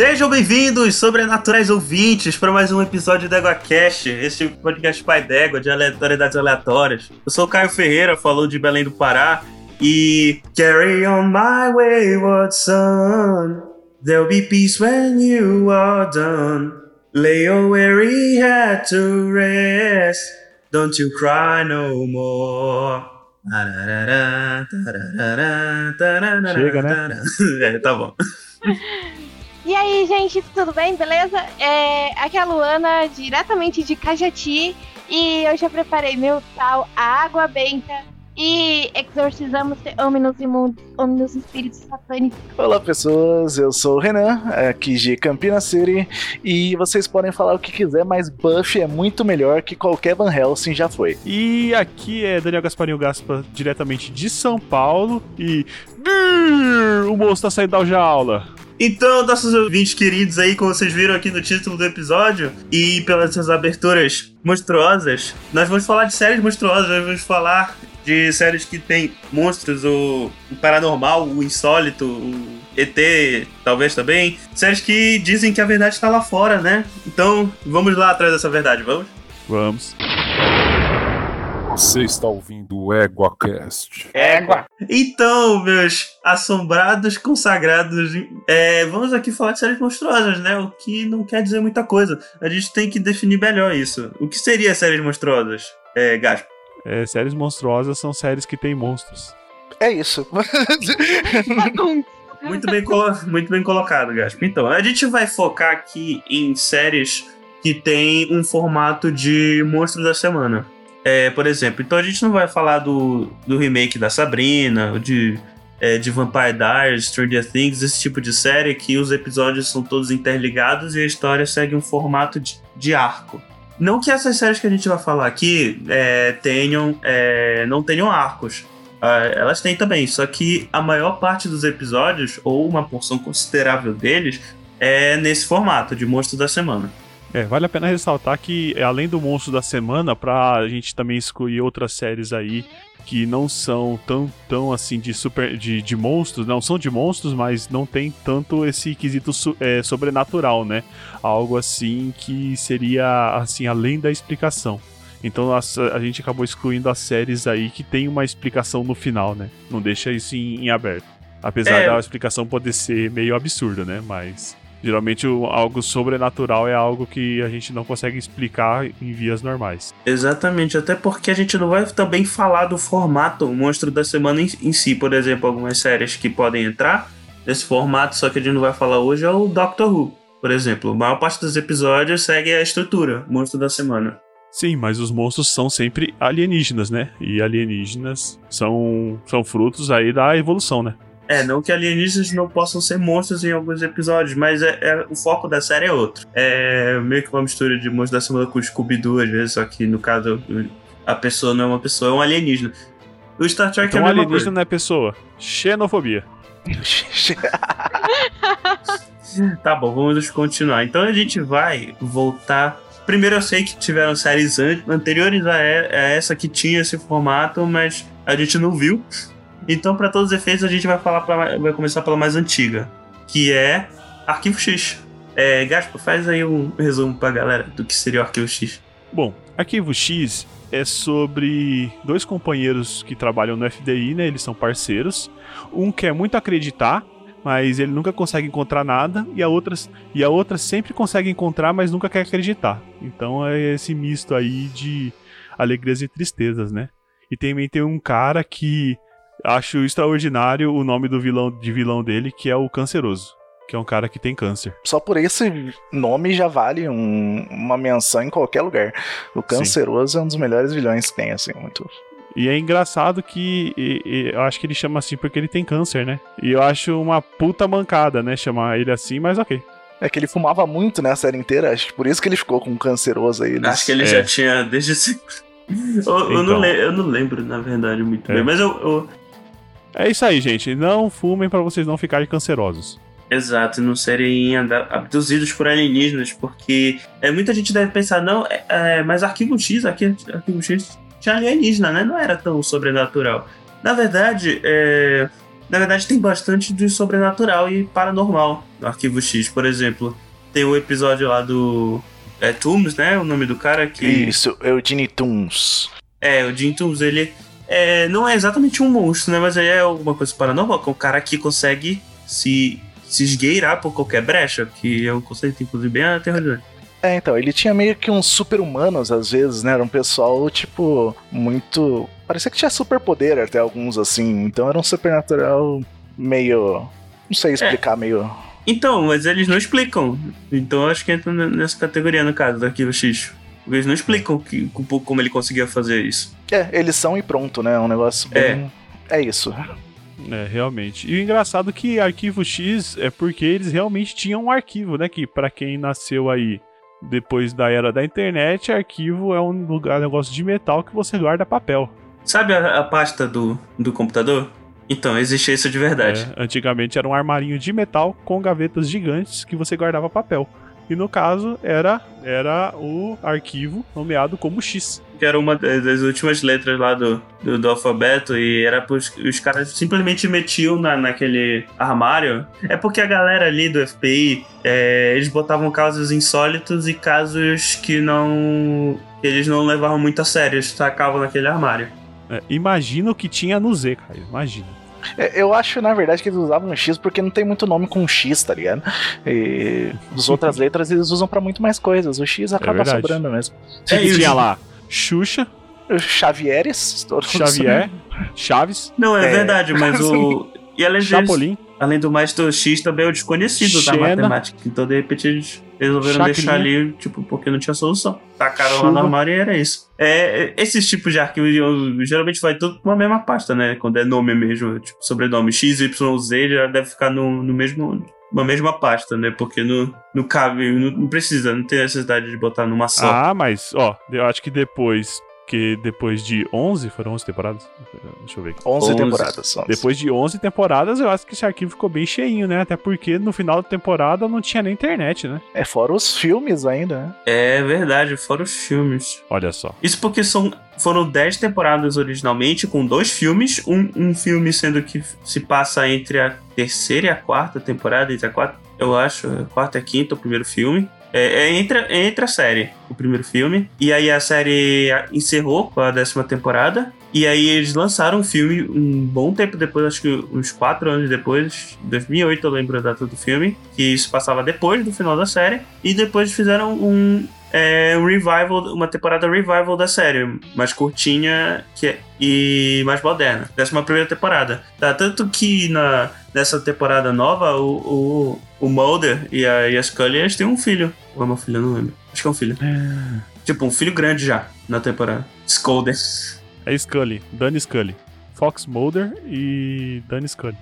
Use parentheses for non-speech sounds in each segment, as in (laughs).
Sejam bem-vindos, sobrenaturais ouvintes, para mais um episódio do EguaCast, este podcast pai d'égua de aleatoriedades aleatórias. Eu sou o Caio Ferreira, falou de Belém do Pará, e Carry on my wayward son, there'll be peace when you are done. Lay your weary head to rest, don't you cry no more. Chega, né? (laughs) É, tá bom. (laughs) E aí, gente, tudo bem? Beleza? É, aqui é a Luana, diretamente de Cajati, e eu já preparei meu tal água benta e exorcizamos homens imundos, homens espíritos satânicos. Olá, pessoas, eu sou o Renan, aqui de Campina City, e vocês podem falar o que quiser, mas Buffy é muito melhor que qualquer Van Helsing já foi. E aqui é Daniel Gasparinho Gaspa, diretamente de São Paulo, e. O moço tá saindo da jaula. Então, nossos ouvintes queridos aí, como vocês viram aqui no título do episódio, e pelas suas aberturas monstruosas, nós vamos falar de séries monstruosas, nós vamos falar de séries que tem monstros, o, o paranormal, o insólito, o ET, talvez também. Séries que dizem que a verdade está lá fora, né? Então, vamos lá atrás dessa verdade, vamos? Vamos. Você está ouvindo o EguaCast. Égua! Então, meus assombrados consagrados, é, vamos aqui falar de séries monstruosas, né? O que não quer dizer muita coisa. A gente tem que definir melhor isso. O que seria séries monstruosas, é, Gaspo? É, séries monstruosas são séries que têm monstros. É isso. (laughs) Muito bem, muito bem colocado, Gaspo. Então, a gente vai focar aqui em séries que tem um formato de monstro da semana. É, por exemplo, então a gente não vai falar do, do remake da Sabrina, de, é, de Vampire Diaries, Stranger Things, esse tipo de série que os episódios são todos interligados e a história segue um formato de, de arco. Não que essas séries que a gente vai falar aqui é, tenham, é, não tenham arcos. Ah, elas têm também, só que a maior parte dos episódios, ou uma porção considerável deles, é nesse formato de monstro da semana. É, vale a pena ressaltar que, é, além do monstro da semana, pra gente também excluir outras séries aí que não são tão, tão assim de super de, de monstros, não são de monstros, mas não tem tanto esse quesito é, sobrenatural, né? Algo assim que seria assim além da explicação. Então a, a gente acabou excluindo as séries aí que tem uma explicação no final, né? Não deixa isso em, em aberto. Apesar É. da explicação poder ser meio absurda, né? Mas geralmente algo sobrenatural é algo que a gente não consegue explicar em vias normais. Exatamente, até porque a gente não vai também falar do formato monstro da semana em, em si. Por exemplo, algumas séries que podem entrar nesse formato, só que a gente não vai falar hoje, é o Doctor Who. Por exemplo, a maior parte dos episódios segue a estrutura, monstro da semana. Sim, mas os monstros são sempre alienígenas, né? E alienígenas são, são frutos aí da evolução, né? É, não que alienígenas não possam ser monstros em alguns episódios, mas é, é- o foco da série é outro. É meio que uma mistura de monstro da semana com Scooby-Doo, às vezes, só que no caso a pessoa não é uma pessoa, é um alienígena. O Star Trek Então é a mesma alienígena coisa. não é pessoa. Xenofobia. (laughs) Tá bom, vamos continuar. Então a gente vai voltar. Primeiro eu sei que tiveram séries an- anteriores a essa que tinha esse formato, mas a gente não viu. Então, para todos os efeitos, a gente vai falar pela- vai começar pela mais antiga, que é Arquivo X. É, Gaspa, faz aí um resumo pra galera do que seria o Arquivo X. Bom, Arquivo X é sobre dois companheiros que trabalham no FDI, né? Eles são parceiros. Um quer muito acreditar, mas ele nunca consegue encontrar nada, e a outra, e a outra sempre consegue encontrar, mas nunca quer acreditar. Então é esse misto aí de alegrias e tristezas, né? E também tem um cara que acho extraordinário o nome do vilão de vilão dele, que é o Canceroso, que é um cara que tem câncer. Só por esse nome já vale um- uma menção em qualquer lugar. O Canceroso é um dos melhores vilões que tem, assim, muito. E é engraçado que e- e eu acho que ele chama assim porque ele tem câncer, né? E eu acho uma puta mancada, né? Chamar ele assim, mas ok. É que ele fumava muito, né, a série inteira, acho que por isso que ele ficou com um canceroso aí. Acho que ele É. já tinha desde sempre. (laughs) Eu, eu não Então. eu não lembro, na verdade, muito É. bem, mas eu- eu, É isso aí, gente. Não fumem pra vocês não ficarem cancerosos. Exato, não serem abduzidos por alienígenas, porque é, muita gente deve pensar, não, é, é, mas Arquivo X, aqui, Arquivo X tinha alienígena, né? Não era tão sobrenatural. Na verdade, é, Na verdade, tem bastante de sobrenatural e paranormal no Arquivo X, por exemplo. Tem o episódio lá do. É Tooms, né? O nome do cara que. Isso, Eugene Toons. É, o Jim Tooms, ele. É, não é exatamente um monstro, né? Mas ele é alguma coisa paranormal, que é um cara que consegue se, se esgueirar por qualquer brecha, que é um conceito, inclusive, bem aterrorizante. É, então, ele tinha meio que uns super-humanos às vezes, né? Era um pessoal, tipo, muito. Parecia que tinha superpoder até alguns, assim. Então era um supernatural meio. Não sei explicar, meio. Então, mas eles não explicam. Então acho que entra nessa categoria, no caso, do Arquivo X. Eles não explicam que, como ele conseguia fazer isso. É, eles são e pronto, né? É um negócio bem. É, isso. É, realmente. E o engraçado é que Arquivo X é porque eles realmente tinham um arquivo, né? Que pra quem nasceu aí depois da era da internet, arquivo é um lugar, um negócio de metal que você guarda papel. Sabe a, a pasta do, do computador? Então, existe isso de verdade. É, antigamente era um armarinho de metal com gavetas gigantes que você guardava papel. E no caso era, era o arquivo nomeado como X. Que era uma das últimas letras lá do, do, do alfabeto e era pros, os caras simplesmente metiam na, naquele armário. É porque a galera ali do FBI, é, eles botavam casos insólitos e casos que não. eles não levavam muito a sério, eles tacavam naquele armário. É, imagina o que tinha no Z, cara. Imagina. É, Eu acho, na verdade, que eles usavam X porque não tem muito nome com X, tá ligado? E as outras letras eles usam pra muito mais coisas. O X acaba verdade. sobrando mesmo. É, e o tinha lá Xuxa, Xavieres, todos Xavier, Chaves, Não, é, É. verdade, mas o. (laughs) E além, deles, Chapolin, além do mais, do X também é o desconhecido da Xena. matemática. Então, de repente, eles resolveram Chacrinha. deixar ali, tipo, porque não tinha solução. Tacaram lá Chuva. no armário e era isso. É, esses tipos de arquivos geralmente vai tudo pra uma mesma pasta, né? Quando é nome mesmo, tipo, sobrenome X, Y, Z, já deve ficar no, no mesmo. Uma mesma pasta, né? Porque não, não cabe, não, não precisa, não tem necessidade de botar numa só. Ah, mas, ó, eu acho que depois que depois de 11, foram 11 temporadas? Deixa eu ver aqui. 11 11. temporadas. são. Depois de 11 temporadas, eu acho que esse arquivo ficou bem cheinho, né? Até porque no final da temporada não tinha nem internet, né? É fora os filmes ainda, né? É verdade, fora os filmes. Olha só. Isso porque são, foram 10 temporadas originalmente, com dois filmes. Um, um filme sendo que se passa entre a terceira e a quarta temporada, entre a quarta, eu acho, a quarta e a quinta, o primeiro filme. É, é entre, é entre a série, o primeiro filme. E aí a série encerrou com a décima temporada. E aí eles lançaram um filme um bom tempo depois, acho que uns 4 anos depois, 2008 eu lembro a data do filme, que isso passava depois do final da série. E depois fizeram um, é, um revival, uma temporada revival da série, mais curtinha que é- e mais moderna. Décima primeira temporada. Tá, tanto que na, nessa temporada nova, o, o, o Mulder e a, e a Scully eles têm um filho. Ou é uma filha, não lembro. Acho que é um filho. Tipo, um filho grande já na temporada. Scolder. É Scully, Danny Scully. Fox Mulder e Danny Scully.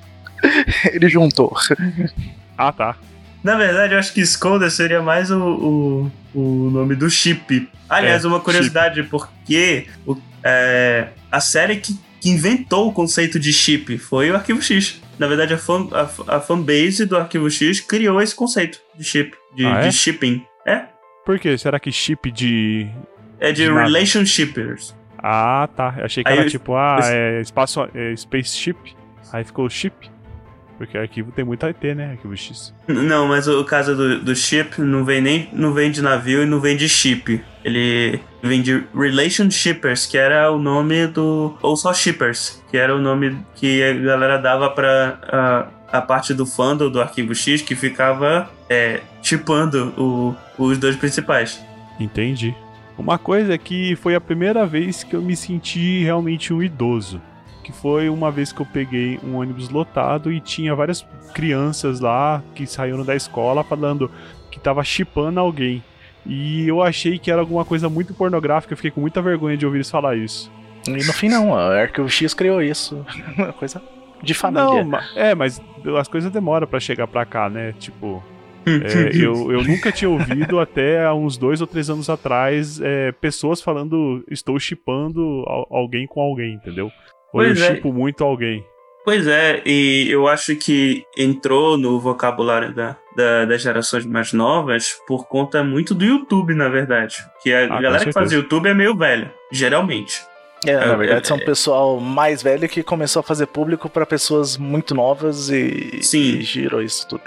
Ele juntou. Ah, tá. Na verdade, eu acho que Scolder seria mais o, o, o nome do chip. Aliás, É, uma curiosidade, porque o- é, a série que, que inventou o conceito de chip foi o Arquivo X. Na verdade, a, fan, a, a fanbase do Arquivo X criou esse conceito de chip, de, Ah, é? de shipping. É? Por quê? Será que chip de. É de De relationshippers. Ah, tá. Eu achei que Aí era eu- tipo, ah, eu- é espaço. É spaceship. Aí ficou chip. Porque arquivo tem muito AT, né? Arquivo X. Não, mas o caso do, do chip não vem nem não vem de navio e não vem de chip. Ele vem de Relationshippers, que era o nome do. Ou só Shippers, que era o nome que a galera dava pra a, a parte do fandom do Arquivo X que ficava é, chipando o- os dois principais. Entendi. Uma coisa é que foi a primeira vez que eu me senti realmente um idoso. Que foi uma vez que eu peguei um ônibus lotado e tinha várias crianças lá que saíram da escola falando que tava chipando alguém. E eu achei que era alguma coisa muito pornográfica, eu fiquei com muita vergonha de ouvir eles falar isso. E no fim não, a Arquivo X criou isso. (laughs) Uma coisa de família. Não, é, mas as coisas demoram pra chegar pra cá, né? Tipo, (laughs) é, eu, eu nunca tinha ouvido (laughs) até há uns dois ou três anos atrás é, pessoas falando estou chipando al- alguém com alguém, entendeu? Ou eu Pois é. chipo muito alguém. Pois é, e eu acho que entrou no vocabulário da, da- das gerações mais novas por conta muito do YouTube, na verdade. Que a com galera que faz. YouTube é meio velha, geralmente. É, na É, verdade, é, são é. pessoal mais velho que começou a fazer público pra pessoas muito novas e, Sim. e girou isso tudo.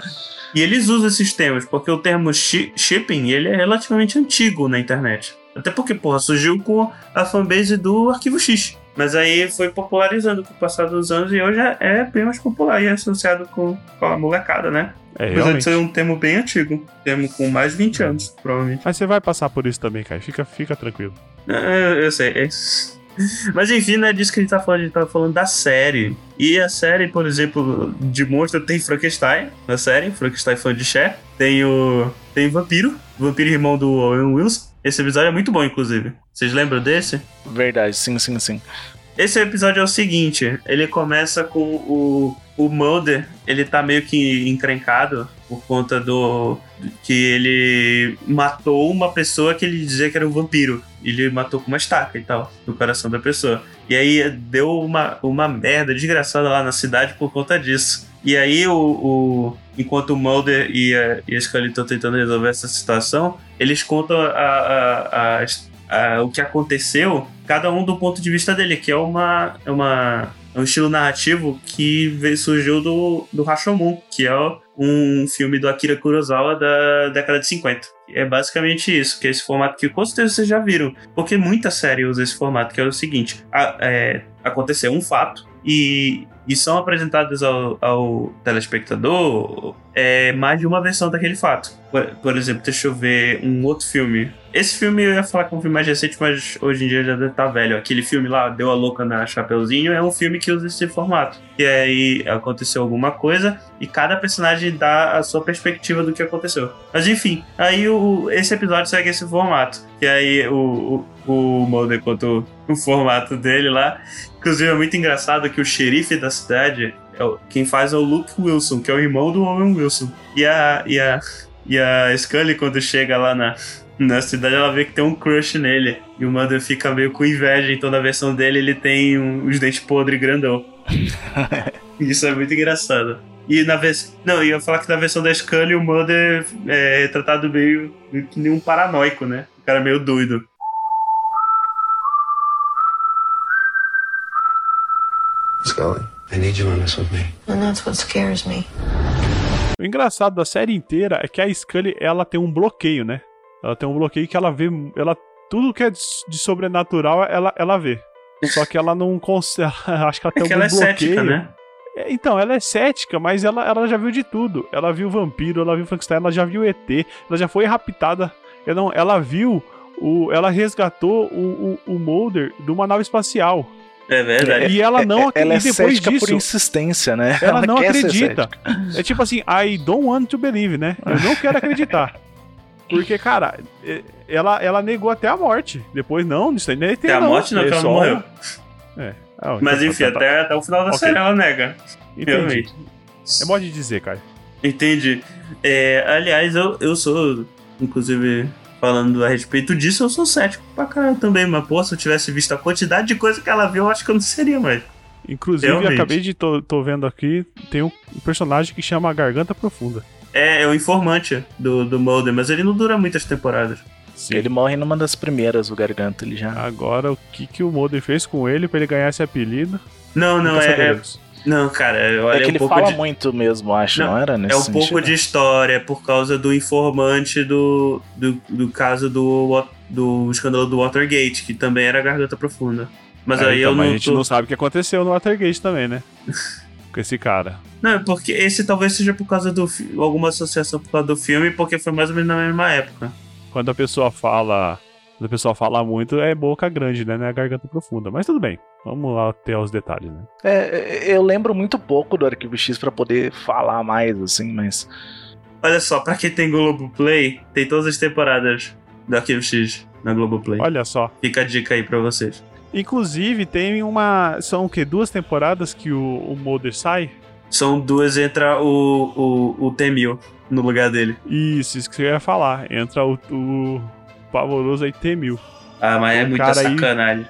E eles usam esses termos, porque o termo shi- shipping ele é relativamente antigo na internet. Até porque, porra, surgiu com a fanbase do Arquivo X. Mas aí foi popularizando com o passar dos anos e hoje é- é bem mais popular e é associado com, com a molecada, né? É, Apesar de realmente. ser um termo bem antigo. Termo com mais de 20 anos, provavelmente. Mas você vai passar por isso também, cara. Fica, fica tranquilo. É, eu sei. é. (laughs) Mas enfim, não é disso que a gente tá falando, a gente tá falando da série. E a série, por exemplo, de monstro tem Frankenstein na série, Frankenstein fã de Cher. Tem o. Tem Vampiro, Vampiro irmão do Owen Wilson. Esse episódio é muito bom, inclusive. Vocês lembram desse? Verdade, sim, sim, sim. Esse episódio é o seguinte: ele começa com o, o Mulder, ele tá meio que encrencado por conta do. que ele matou uma pessoa que ele dizia que era um vampiro. Ele matou com uma estaca e tal, no coração da pessoa. E aí deu uma, uma merda desgraçada lá na cidade por conta disso. E aí, o, o- enquanto o Mulder e a, e a Scully estão tentando resolver essa situação, eles contam a, a- a- a- o que aconteceu, cada um do ponto de vista dele, que é, uma, é, uma, é um estilo narrativo que veio, surgiu do, do Rashomon, que é um filme do Akira Kurosawa da década de 50. É basicamente isso, que é esse formato que com certeza vocês já viram, porque muita série usa esse formato, que é o seguinte: a- é, aconteceu um fato e, e são apresentados ao, ao telespectador é, mais de uma versão daquele fato. Por, por exemplo, deixa eu ver um outro filme. Esse filme eu ia falar que é um filme mais recente, mas hoje em dia já deve estar velho. Aquele filme lá, Deu a Louca na Chapeuzinho, é um filme que usa esse formato. E aí aconteceu alguma coisa e cada personagem dá a sua perspectiva do que aconteceu. Mas enfim, aí o, esse episódio segue esse formato. Que aí o, o, o Mulder conta o, o formato dele lá. Inclusive é muito engraçado que o xerife da cidade, é quem faz é o Luke Wilson, que é o irmão do Owen Wilson. E a, e a, e a Scully, quando chega lá na, na cidade, ela vê que tem um crush nele. E o Mulder fica meio com inveja, então na versão dele ele tem um- os dentes podres grandão. (laughs) Isso é muito engraçado. E na vez. Não, eu ia falar que na versão da Scully o Mulder é tratado meio meio que nem um paranoico, né? O cara meio doido. Scully, I need you on this with me. And that's what scares me. O engraçado da série inteira é que a Scully, ela tem um bloqueio, né? Ela tem um bloqueio que ela vê. Ela, tudo que é de de sobrenatural, ela, ela vê. Só que ela não consegue. (laughs) Acho que ela tem É que algum ela é bloqueio. cética, né? É, Então, ela é cética, mas ela, ela já viu de tudo. Ela viu vampiro, ela viu Frankenstein, ela já viu ET, ela já foi raptada. Ela, não, ela viu. O, ela resgatou o, o, o Mulder de uma nave espacial. É verdade. E ela não É- ela é acredita. E depois cética disso, por insistência, né? ela não quer ser acredita. É tipo assim, I don't want to believe, né? Eu não quero acreditar. (laughs) Porque, cara, é- ela, ela negou até a morte. Depois, não, isso aí não é ET, Até a morte não, é que ela não morreu. É. Ah, Mas então enfim, tá- tá- até, até o final da Ok. série ela nega. Entendi. Realmente. É modo de dizer, cara. Entendi. É, aliás, eu, eu sou, inclusive, falando a respeito disso, eu sou cético pra caralho também. Mas, pô, se eu tivesse visto a quantidade de coisa que ela viu, eu acho que eu não seria mais. Inclusive, Realmente. acabei de. Tô, tô vendo aqui, tem um personagem que chama Garganta Profunda. É, é o informante do, do Mulder, mas ele não dura muitas temporadas. Sim. Ele morre numa das primeiras, o Garganta, ele já... Agora, o que, que o Mulder fez com ele pra ele ganhar esse apelido? Não, não, é, é. saberemos. Não, cara, olha, É que um ele pouco fala de. muito mesmo, acho, Não, não, era nesse É um pouco sentido? de história por causa do informante do, do, do caso do, do escândalo do Watergate, que também era garganta profunda. Mas É, aí então, eu mas não. a gente tô- não sabe o que aconteceu no Watergate também, né? (laughs) com esse cara. Não, é porque esse talvez seja por causa do alguma associação por causa do filme, porque foi mais ou menos na mesma época. Quando a pessoa fala. Quando a pessoa fala muito, é boca grande, né? Não é garganta profunda. Mas tudo bem. Vamos lá ter os detalhes, né? É, eu lembro muito pouco do Arquivo X pra poder falar mais, assim, mas... Olha só, pra quem tem Globoplay, tem todas as temporadas do Arquivo X na Globoplay. Olha só. Fica a dica aí pra vocês. Inclusive, tem uma. São o quê? Duas temporadas que o, o Mulder sai? São duas, entra o, o, o T-1000 no lugar dele. Isso, isso que eu ia falar. Entra o, o pavoroso aí T-1000. Ah, mas é muita sacanagem.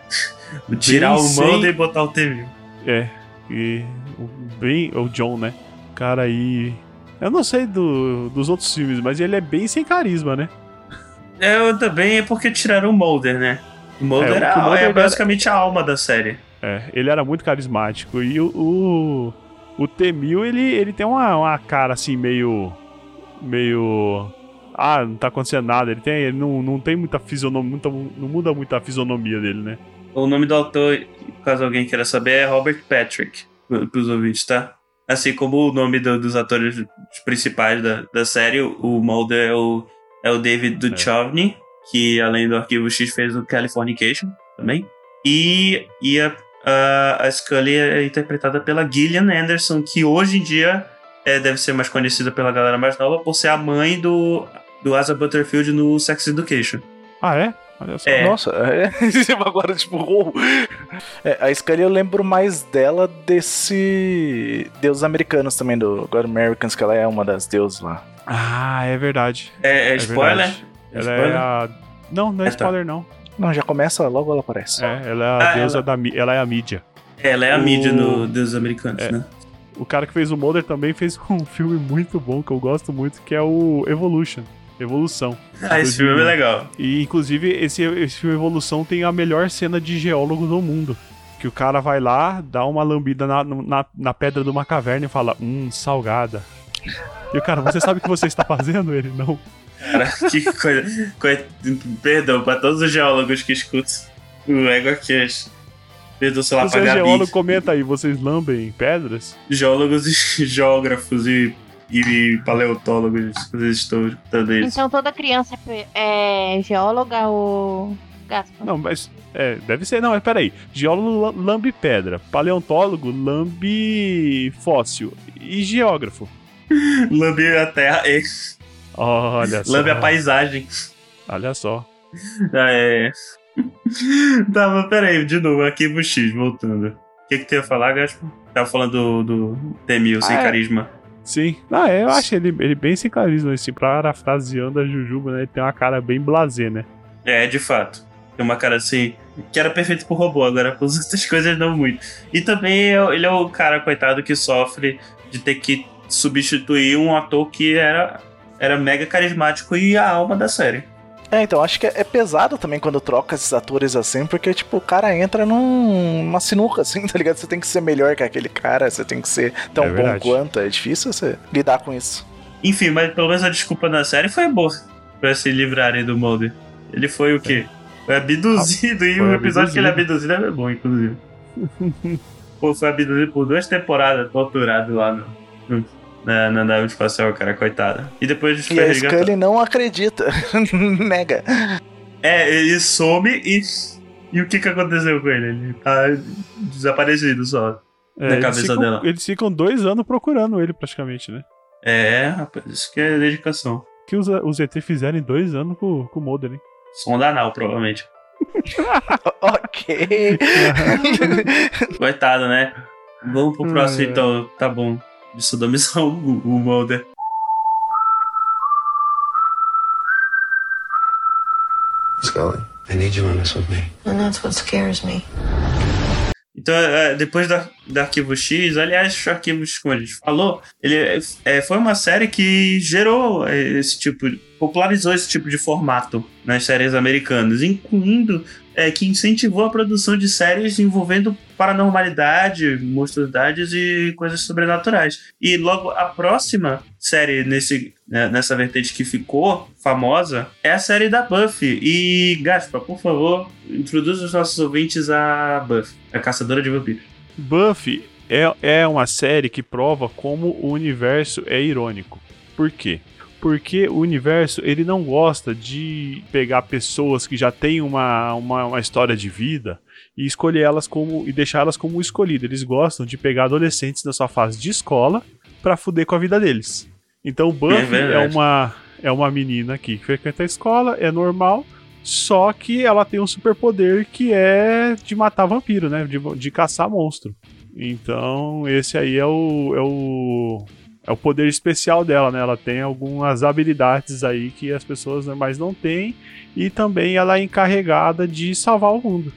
Tirar o sem- Mulder e botar o T-1000. É. E o bem. O John, né? O cara aí. Eu não sei do, dos outros filmes, mas ele é bem sem carisma, né? É, eu também é porque tiraram o Mulder, né? O Mulder É, é, que o Mulder é era- basicamente a alma da série. É, ele era muito carismático. E o, o, o T-1000, ele, ele tem uma, uma cara assim, meio. meio. Ah, não tá acontecendo nada. Ele, tem, ele não, não tem muita fisionomia. Muita, não muda muito a fisionomia dele, né? O nome do autor, caso alguém queira saber, é Robert Patrick, pro- pros ouvintes, tá? Assim como o nome do- dos atores principais da, da série, o Mulder é o, é o David Duchovny, que além do Arquivo X fez o Californication também. E, e a, a, a Scully é interpretada pela Gillian Anderson, que hoje em dia é, deve ser mais conhecida pela galera mais nova por ser a mãe do, do Asa Butterfield no Sex Education. Ah, é? Olha só. É. Nossa, é. (laughs) agora tipo, uou. É, a Scully eu lembro mais dela desse Deus Americanos também, do God Americans, que ela é uma das deusas lá. Ah, é verdade. É, é É spoiler? verdade. É Ela é spoiler? a. Não, não é Ah, tá. spoiler, não. Não, já começa, logo ela aparece. É, ela é a Ah, deusa ela- da Ela é a mídia. É, ela é a O- mídia no dos americanos, É. né? O cara que fez o Mulder também fez (laughs) um filme muito bom que eu gosto muito, que é o Evolution. Evolução. Ah, esse filme é legal. E inclusive esse, esse filme Evolução tem a melhor cena de geólogo do mundo. Que o cara vai lá, dá uma lambida na, na, na pedra de uma caverna e fala, hum, salgada. E o cara, você sabe o que você está fazendo? Ele, não. Cara, (laughs) que coisa. coi- Perdão pra todos os geólogos que escutam o EgoCast. Perdão, sei lá, Você pra é geólogo, comenta aí, vocês lambem pedras? Geólogos e (laughs) geógrafos e, e paleontólogos, vocês estão escutando isso. Então toda criança é é geóloga ou Gaspar? Não, mas. É, deve ser. Não, mas peraí. Geólogo lam- lambe pedra. Paleontólogo lambe fóssil. E geógrafo. (laughs) Lambe a terra Olha só. lambe a paisagem. Olha só. Ah, é. (laughs) tá, mas peraí, de novo, arquivo X, voltando. O que, que tu ia falar, Gaspar? Tava falando do, do T-1000 sem Ah, é. carisma. Sim. Ah, eu acho ele, ele bem sem carisma, assim, parafraseando a Jujuba, né? Ele tem uma cara bem blasé, né? É, de fato. Tem uma cara assim, que era perfeito pro robô, agora com as (laughs) outras coisas não muito. E também é- ele é o cara, coitado, que sofre de ter que substituir um ator que era, era mega carismático e a alma da série. É, então, acho que é, é pesado também quando troca esses atores assim, porque, tipo, o cara entra num- numa sinuca, (laughs) assim, tá ligado? Você tem que ser melhor que aquele cara, você tem que ser tão É bom verdade. quanto. É difícil você lidar com isso. Enfim, mas pelo menos a desculpa na série foi boa pra se livrarem do Mulder. Ele foi o quê? Foi abduzido e Foi o episódio que ele é abduzido. abduzido é bom, inclusive. (laughs) Pô, foi abduzido por duas temporadas, torturado lá no, no- na, na nave espacial, cara, coitada. E depois E foi a resgatado. Scully não acredita, (laughs) nega. É, ele some e. E o que que aconteceu com ele? Ele tá desaparecido só. É, Na cabeça ficam- dela. Eles ficam dois anos procurando ele, praticamente, né? É, rapaz, isso que é dedicação. O que os, os ET fizeram em dois anos com, com o Mulder, hein? Sonda anal, provavelmente. (laughs) ok. (laughs) Coitado, né? Vamos pro próximo Hum. então, tá bom. De sodomizar (laughs) o, o Mulder. Scully, I need you on this with me. And that's what scares me. Então, é, depois da, do Arquivo X, aliás, o Arquivo X, como a gente falou, ele é, foi uma série que gerou esse tipo, popularizou esse tipo de formato nas séries americanas, incluindo é, que incentivou a produção de séries envolvendo paranormalidade, monstruosidades e coisas sobrenaturais. E logo a próxima série nesse, né, nessa vertente que ficou famosa é a série da Buffy. E Gaspar, por favor, introduza os nossos ouvintes a Buffy, a caçadora de vampiros. Buffy é, é uma série que prova como o universo é irônico. Por quê? Porque o universo ele não gosta de pegar pessoas que já têm uma, uma, uma história de vida e escolher elas como e deixar elas como escolhidas. Eles gostam de pegar adolescentes da sua fase de escola pra fuder com a vida deles. Então Buffy é, verdade. uma é uma menina que frequenta a escola, é normal, só que ela tem um superpoder que é de matar vampiro, né? De, de caçar monstro. Então, esse aí é o, é o. É o poder especial dela, né? Ela tem algumas habilidades aí que as pessoas normais não têm. E também ela é encarregada de salvar o mundo.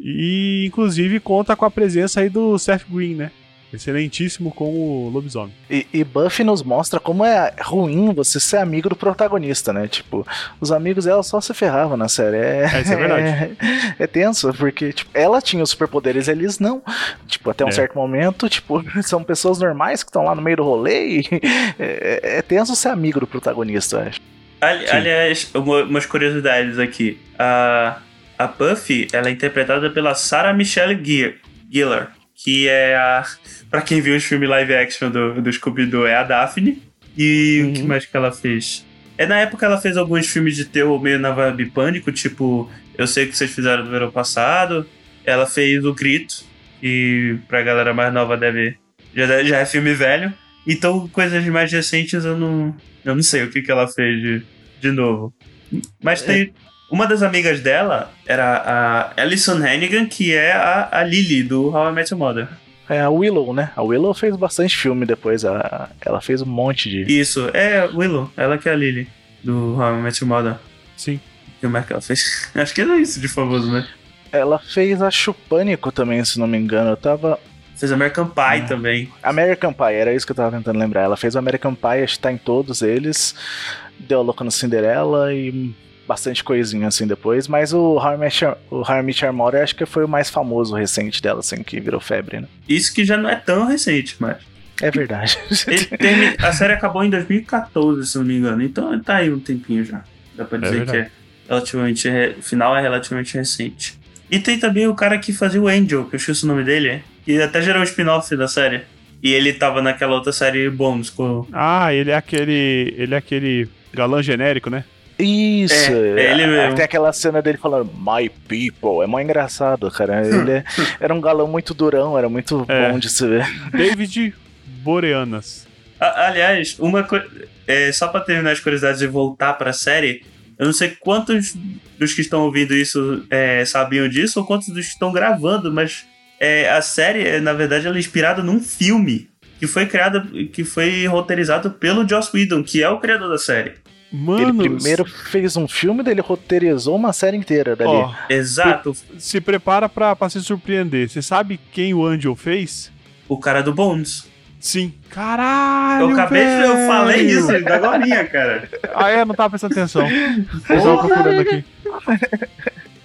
E inclusive conta com a presença aí do Seth Green, né? excelentíssimo como lobisomem. E, e Buffy nos mostra como é ruim você ser amigo do protagonista, né? Tipo, os amigos dela só se ferravam na série. É, É, isso é verdade. É, (laughs) é tenso, porque tipo, ela tinha os superpoderes, eles não. Tipo, até um É. certo momento, tipo, (laughs) são pessoas normais que estão lá no meio do rolê e (laughs) é, é tenso ser amigo do protagonista, eu acho. Ali- aliás, uma- umas curiosidades aqui. A, a Buffy, ela é interpretada pela Sarah Michelle Gellar, que é a. Pra quem viu os filmes live action do, do Scooby-Doo, é a Daphne. E o que mais que ela fez? É na época ela fez alguns filmes de terror meio na vibe pânico, tipo Eu Sei O Que Vocês Fizeram no Verão Passado. Ela fez O Grito, que pra galera mais nova deve. Já, já é filme velho. Então, coisas mais recentes eu não. Eu não sei o que, que ela fez de, de novo. Mas tem. Uma das amigas dela era a Alison Hannigan, que é a, a Lily do How I Met Your Mother. É a Willow, né? A Willow fez bastante filme depois. A, ela fez um monte de. Isso, é Willow, ela que é a Lily do How I Met Your Mother. Sim. O que ela fez? (laughs) Acho que era isso de famoso, né? Ela fez a Chupânico também, se não me engano. Eu tava. Fez American Pie É. também. American Pie, era isso que eu tava tentando lembrar. Ela fez o American Pie, acho que tá em todos eles. Deu a louca no Cinderela e bastante coisinha assim depois. Mas o Your- o Your Mother acho que foi o mais famoso recente dela, assim, que virou febre, né? Isso que já não é tão recente, mas. É verdade. (laughs) Termi- a série acabou em 2014, se não me engano. Então tá aí um tempinho já. Dá pra dizer que verdade. é relativamente. re- O final é relativamente recente. E tem também o cara que fazia o Angel, que eu esqueci o nome dele, que até gerou um spin-off da série. E ele tava naquela outra série Bones com. Ah, ele é aquele. Ele é aquele galã genérico, né? Isso, É, é ele mesmo. Tem aquela cena dele falando My people. É mó engraçado, cara. Ele é- (laughs) era um galão muito durão, era muito É. bom de se ver. David Boreanas. A- aliás, uma coisa. só pra terminar as curiosidades e voltar pra série, eu não sei quantos dos que estão ouvindo isso é, sabiam disso ou quantos dos que estão gravando, mas é, a série, é, na verdade, ela é inspirada num filme que foi criado, que foi roteirizado pelo Joss Whedon, que é o criador da série. Mano, Ele primeiro fez um filme, dele roteirizou uma série inteira dali. ó, Exato, se prepara pra, pra se surpreender. Você sabe quem o Angel fez? o cara do Bones. Sim. Caralho, Eu acabei de. Eu falei isso agora, cara. (laughs) Ah, é? Não tava prestando atenção. Eu tava procurando aqui.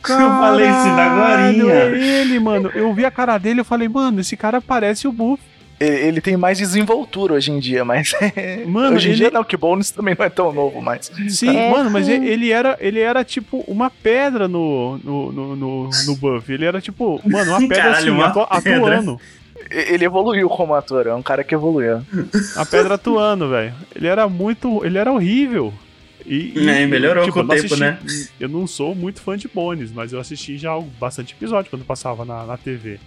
Eu falei isso Caralho. É ele, mano. Eu vi a cara dele e eu falei, mano, esse cara parece o Buff. Ele, ele tem mais desenvoltura hoje em dia, mas. (laughs) Mano, hoje em ele- dia não, que Bones também não é tão novo, mas. Sim, É, mano, mas ele era, ele era tipo uma pedra no, no, no, no, no Buff. Ele era tipo, mano, uma (laughs) pedra Caralho, assim, uma atua- pedra. atuando. Ele evoluiu como ator, é um cara que evoluiu. A pedra atuando, velho. Ele era muito. Ele era horrível. E, e, É, melhorou com eu o tempo, né? Eu não sou muito fã de Bones, mas eu assisti já bastante episódio quando passava na, na TV.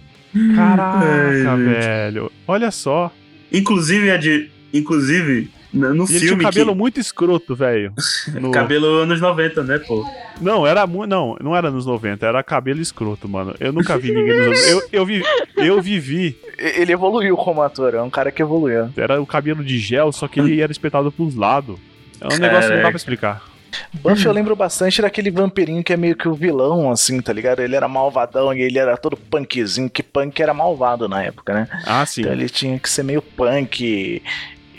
Caraca, Ai, velho. Olha só. Inclusive, a de, inclusive no E ele tinha um filme. cabelo que, muito escroto, velho. (laughs) No- Cabelo anos 90, né, pô? Não, era não, não era nos 90, era cabelo escroto, mano. Eu nunca vi ninguém nos 90. Eu, eu, vi, eu vivi, E- Ele evoluiu como ator, é um cara que evoluiu. era o cabelo de gel, só que ele era espetado pros lados. É um negócio que não dá Caraca. pra explicar. Buffy eu lembro bastante daquele vampirinho que é meio que o vilão, assim, tá ligado? Ele era malvadão e ele era todo punkzinho, que punk era malvado na época, né? Ah, sim. Então ele tinha que ser meio punk.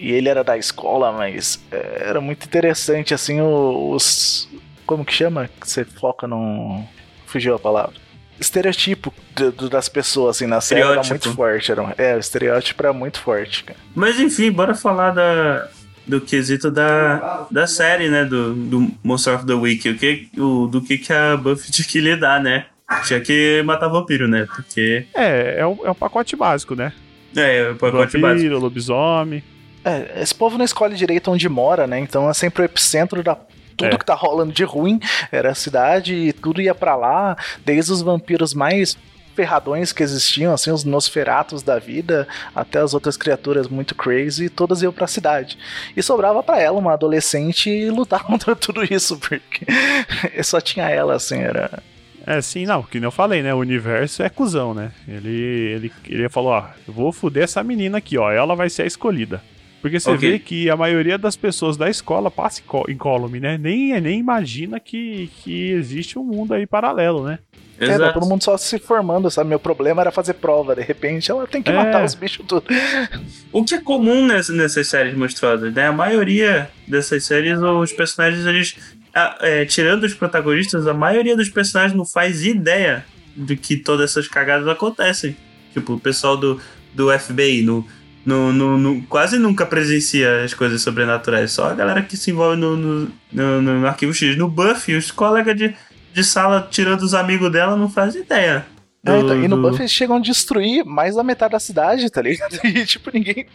E ele era da escola, mas é, era muito interessante, assim, os. Como que chama? Que você foca num. Fugiu a palavra. Estereotipo do- do- das pessoas, assim, na série era muito forte. Era, um- é, o estereótipo era muito forte, cara. Mas enfim, bora falar da, do quesito da, da série, né? Do, do Monster of the Week. O que, o, do que, que a Buffy (laughs) tinha que lidar, né? Tinha que matar vampiro, né? Porque. É, é o, é o pacote básico, né? É, o pacote básico. Vampiro, lobisomem. É, esse povo não escolhe direito onde mora, né? Então é sempre o epicentro da. Tudo É. que tá rolando de ruim era a cidade e tudo ia pra lá, desde os vampiros mais ferradões que existiam, assim, os Nosferatos da vida, até as outras criaturas muito crazy, todas iam pra cidade. E sobrava pra ela, uma adolescente, (laughs) lutar contra tudo isso, porque (laughs) só tinha ela, assim, era. É, sim, não, que nem eu falei, né? O universo é cuzão, né? Ele, ele, ele falou, ó, eu vou fuder essa menina aqui, ó, ela vai ser a escolhida. Porque você Ok. vê que a maioria das pessoas da escola passa incó- incólume, né? Nem, nem imagina que, que existe um mundo aí paralelo, né? É, tá todo mundo só se formando, sabe? Meu problema era fazer prova, de repente ela tem que É. matar os bichos tudo. (laughs) O que é comum ness- nessas séries monstruosas, né? A maioria dessas séries, os personagens, eles. ah, é, tirando os protagonistas, a maioria dos personagens não faz ideia de que todas essas cagadas acontecem. Tipo, o pessoal do, do FBI no, no, no- no- quase nunca presencia as coisas sobrenaturais. Só a galera que se envolve no, no, no- no Arquivo X. No Buffy, os colegas de, de sala, tirando os amigos dela, não fazem ideia. É, então, e no do- Buffy eles chegam a destruir mais da metade da cidade, tá ligado? (laughs) E tipo, ninguém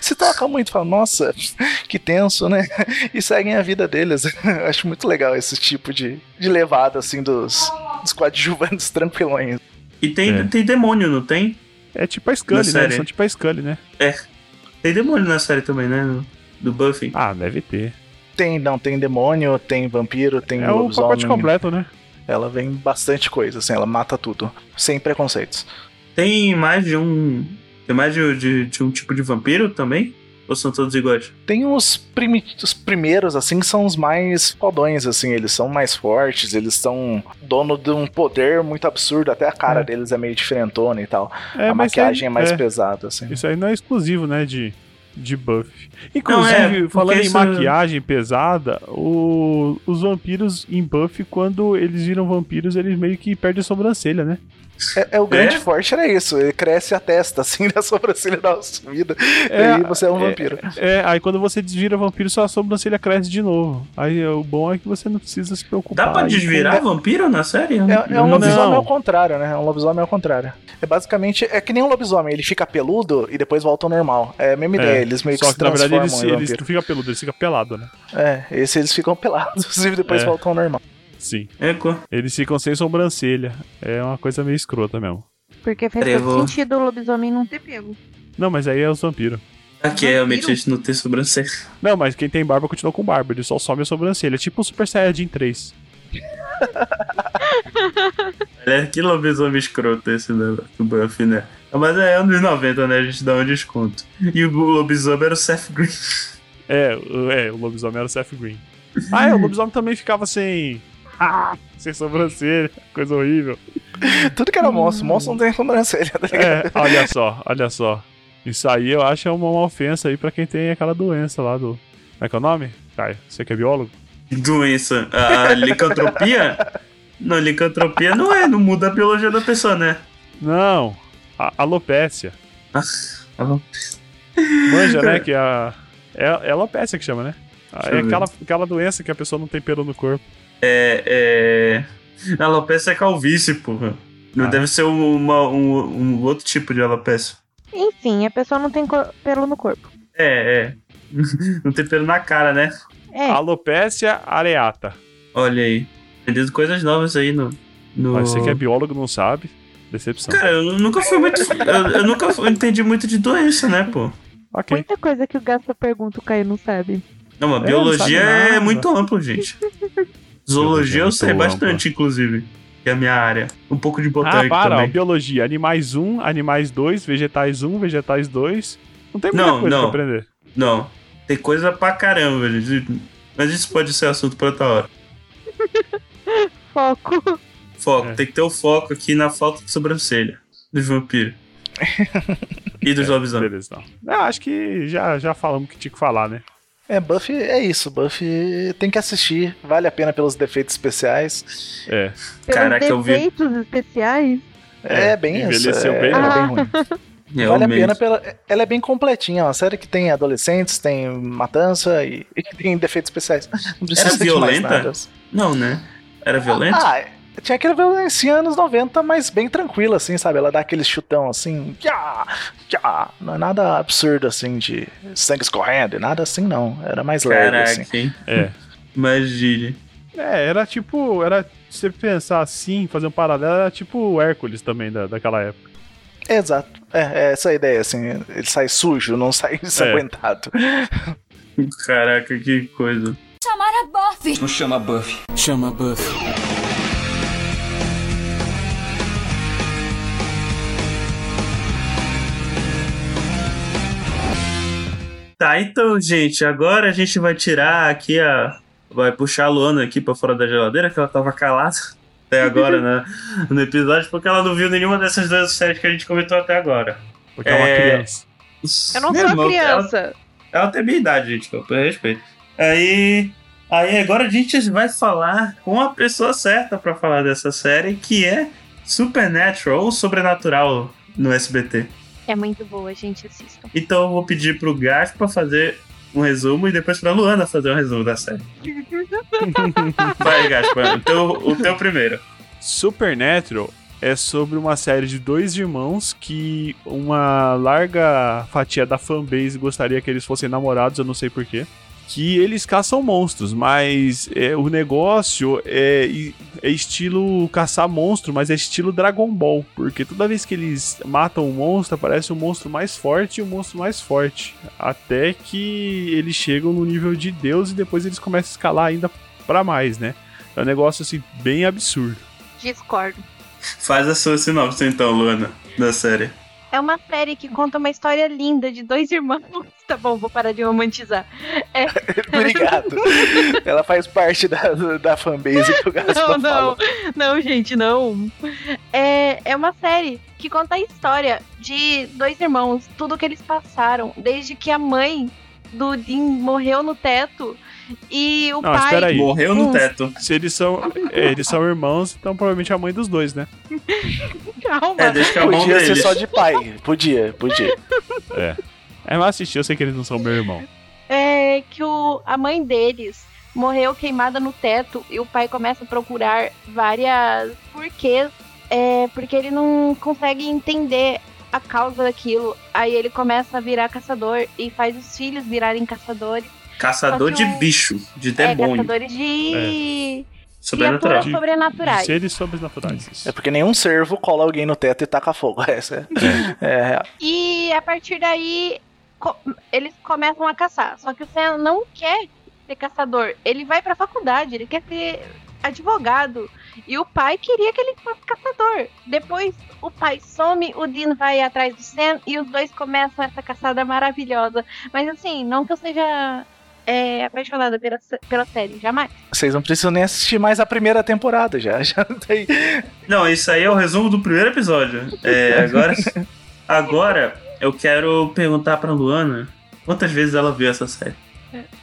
se toca muito, fala, nossa, que tenso, né? E seguem a vida deles. Eu (laughs) acho muito legal esse tipo de, de levada, assim, dos, dos coadjuvantes (laughs) tranquilões. E tem, É. tem demônio, não tem? É tipo a Scully, Na né? série. Eles são tipo a Scully, né? Tem demônio na série também, né? Do Buffy. Ah, deve ter. Tem, não, tem demônio, tem vampiro, tem é o pacote completo, né? Ela vem bastante coisa, assim, ela mata tudo. Sem preconceitos. Tem mais de um. Tem mais de, de, de um tipo de vampiro também? Ou são todos iguais? Tem os, primi- os primeiros, assim, que são os mais fodões, assim, eles são mais fortes, eles são dono de um poder muito absurdo, até a cara É. deles é meio diferentona e tal. É, a isso aí- maquiagem é mais é, pesada, assim. Isso aí não é exclusivo, né? De, de Buffy. Inclusive, Não, é, falando em isso- maquiagem pesada, o- os vampiros em Buffy, quando eles viram vampiros, eles meio que perdem a sobrancelha, né? É, é o grande É? forte era isso, ele cresce a testa, (laughs) assim, na sobrancelha da subida, É, e aí você é um é, vampiro. É, aí quando você desvira vampiro, sua sobrancelha cresce de novo. Aí o bom é que você não precisa se preocupar. Dá pra aí desvirar vampiro na série? É, é um lobisomem ao contrário, né? É um lobisomem ao contrário. É basicamente, é que nem um lobisomem, ele fica peludo e depois volta ao normal. É a mesma É, ideia, eles meio que Só se que na verdade eles, em eles não ficam peludos, eles ficam pelados, né? É, esse eles ficam (laughs) pelados e depois É. voltam ao normal. Sim. É, co- Eles ficam sem sobrancelha. É uma coisa meio escrota mesmo. Porque faz todo vou- sentido o lobisomem não ter pelo. Não, mas aí é os vampiros. Aqui realmente a gente não tem sobrancelha. Não, mas quem tem barba continua com barba, ele só some a sobrancelha. É tipo o Super Saiyajin 3. (laughs) É, que lobisomem escroto esse do, do Buffy, né? Mas é anos 90, né? A gente dá um desconto. E o lobisomem era o Seth Green. É, é, o lobisomem era o Seth Green. Ah, é, o lobisomem também ficava sem. (laughs) Sem sobrancelha, coisa horrível. Tudo que era monstro, monstro não tem sobrancelha, tá ligado? É, olha só, olha só. Isso aí eu acho é uma, uma ofensa aí pra quem tem aquela doença lá do. Como é que é o nome? Caio, você que é biólogo? Doença. A licantropia? Não, licantropia não é, não muda a biologia da pessoa, né? Não, a alopécia. Alô. Manja, né? Que é a. É, é alopécia que chama, né? Deixa É aquela, aquela doença que a pessoa não tem pelo no corpo. É. é... Alopecia é calvície, porra. Não Ah. deve ser uma- um, um outro tipo de alopecia. Enfim, a pessoa não tem pelo no corpo. É, é. (laughs) Não tem pelo na cara, né? É, Alopécia areata. Olha aí. Aprendendo coisas novas aí no. no... Mas você que é biólogo não sabe. Decepção. Cara, eu nunca fui muito. eu, eu nunca fui- entendi muito de doença, né, pô? Ok. muita coisa que o Gasta pergunta, o Caio não sabe. Não, mas É, biologia não é muito amplo, gente. (laughs) Zoologia eu muito sei ampla. bastante, inclusive. Que é a minha área. Um pouco de Ah, botânica para, ó, também. biologia. Animais 1, animais 2, vegetais 1, vegetais 2. Não tem muita Não, coisa não. pra aprender. Não, tem coisa pra caramba, gente. Mas isso pode ser assunto pra outra hora. (laughs) Foco. Foco, É. tem que ter o foco aqui na falta de sobrancelha dos vampiros. (laughs) e dos lobisomens. Beleza, então. Eu acho que já, já falamos o que tinha que falar, né? É, Buffy é isso, Buffy tem que assistir, vale a pena pelos defeitos especiais. É. Pelos Caraca, eu vi- defeitos especiais. É, É, bem isso. envelheceu é, bem, é né? bem ruim. (laughs) Vale a pena pela. Ela é bem completinha, é uma série que tem adolescentes, tem matança e, e tem defeitos especiais. Não precisa Era violenta? nada. Não, né? Era violento? Ah, tinha aquele violência anos 90, mas bem tranquilo, assim, sabe? Ela dá aquele chutão assim, já, já. Não é nada absurdo assim de sangue escorrendo, e nada assim não. Era mais leve, Caraca, assim. hein? É. Imagine. É, era tipo. Era. Se você pensar assim, fazer um paralelo, era tipo o Hércules também da, daquela época. Exato. É, é essa a ideia, assim. Ele sai sujo, não sai (laughs) ensanguentado. Caraca, que coisa. Chamar a Buffy. Não chama Buffy. Chama Buffy. Tá, então, gente, agora a gente vai tirar aqui a. Vai puxar a Luana aqui pra fora da geladeira, que ela tava calada até agora né, (laughs) no episódio, porque ela não viu nenhuma dessas duas séries que a gente comentou até agora. Porque é, uma É. criança. Eu não sou irmão, criança. Ela, ela tem minha idade, gente, com respeito. Aí. Aí agora a gente vai falar com a pessoa certa pra falar dessa série, que é Supernatural ou Sobrenatural no SBT. É muito boa, gente, assistam. Então eu vou pedir pro Gaspa fazer um resumo e depois pra Luana fazer um resumo da série. (laughs) Vai, Gaspa, o teu, o teu primeiro. Supernatural é sobre uma série de dois irmãos que uma larga fatia da fanbase gostaria que eles fossem namorados, eu não sei porquê. Que eles caçam monstros, mas é, o negócio é, é estilo caçar monstro, mas é estilo Dragon Ball. Porque toda vez que eles matam um monstro, aparece um monstro mais forte e um monstro mais forte. Até que eles chegam no nível de Deus e depois eles começam a escalar ainda pra mais, né? É um negócio assim, bem absurdo. Discordo. Faz a sua sinopse então, Luana, da série. É uma série que conta uma história linda de dois irmãos. (laughs) Tá bom, vou parar de romantizar. (laughs) Obrigado. Ela faz parte da, da fanbase que o Gaspa Não, não, falou. não, gente, não. É, é uma série que conta a história de dois irmãos, tudo que eles passaram, desde que a mãe do Dean morreu no teto e o Não, pai. espera aí. Morreu no Hum. teto. Se eles são, é, eles são irmãos, então provavelmente a mãe dos dois, né? Calma. É, deixa que é a mão Podia ser deles. só de pai. Podia, podia. É, mas assistir, eu sei que eles não são meu irmão. é que o, a mãe deles morreu queimada no teto e o pai começa a procurar várias porquês, é, porque ele não consegue entender a causa daquilo. Aí ele começa a virar caçador e faz os filhos virarem caçadores. Caçador de bicho, de É, demônio. caçadores de Sobrenatural. criaturas sobrenaturais. Seres sobrenaturais. isso. É porque nenhum servo cola alguém no teto e taca fogo. (laughs) Essa é, é real. E a partir daí co- eles começam a caçar. Só que o Sam não quer ser caçador. Ele vai pra faculdade, ele quer ser advogado. E o pai queria que ele fosse caçador. Depois o pai some, o Dean vai atrás do Sam e os dois começam essa caçada maravilhosa. Mas assim, não que eu seja é, apaixonada pela, pela série, jamais. Vocês não precisam nem assistir mais a primeira temporada já. Já tem. Não, isso aí é o resumo do primeiro episódio. É, agora, agora eu quero perguntar pra Luana quantas vezes ela viu essa série.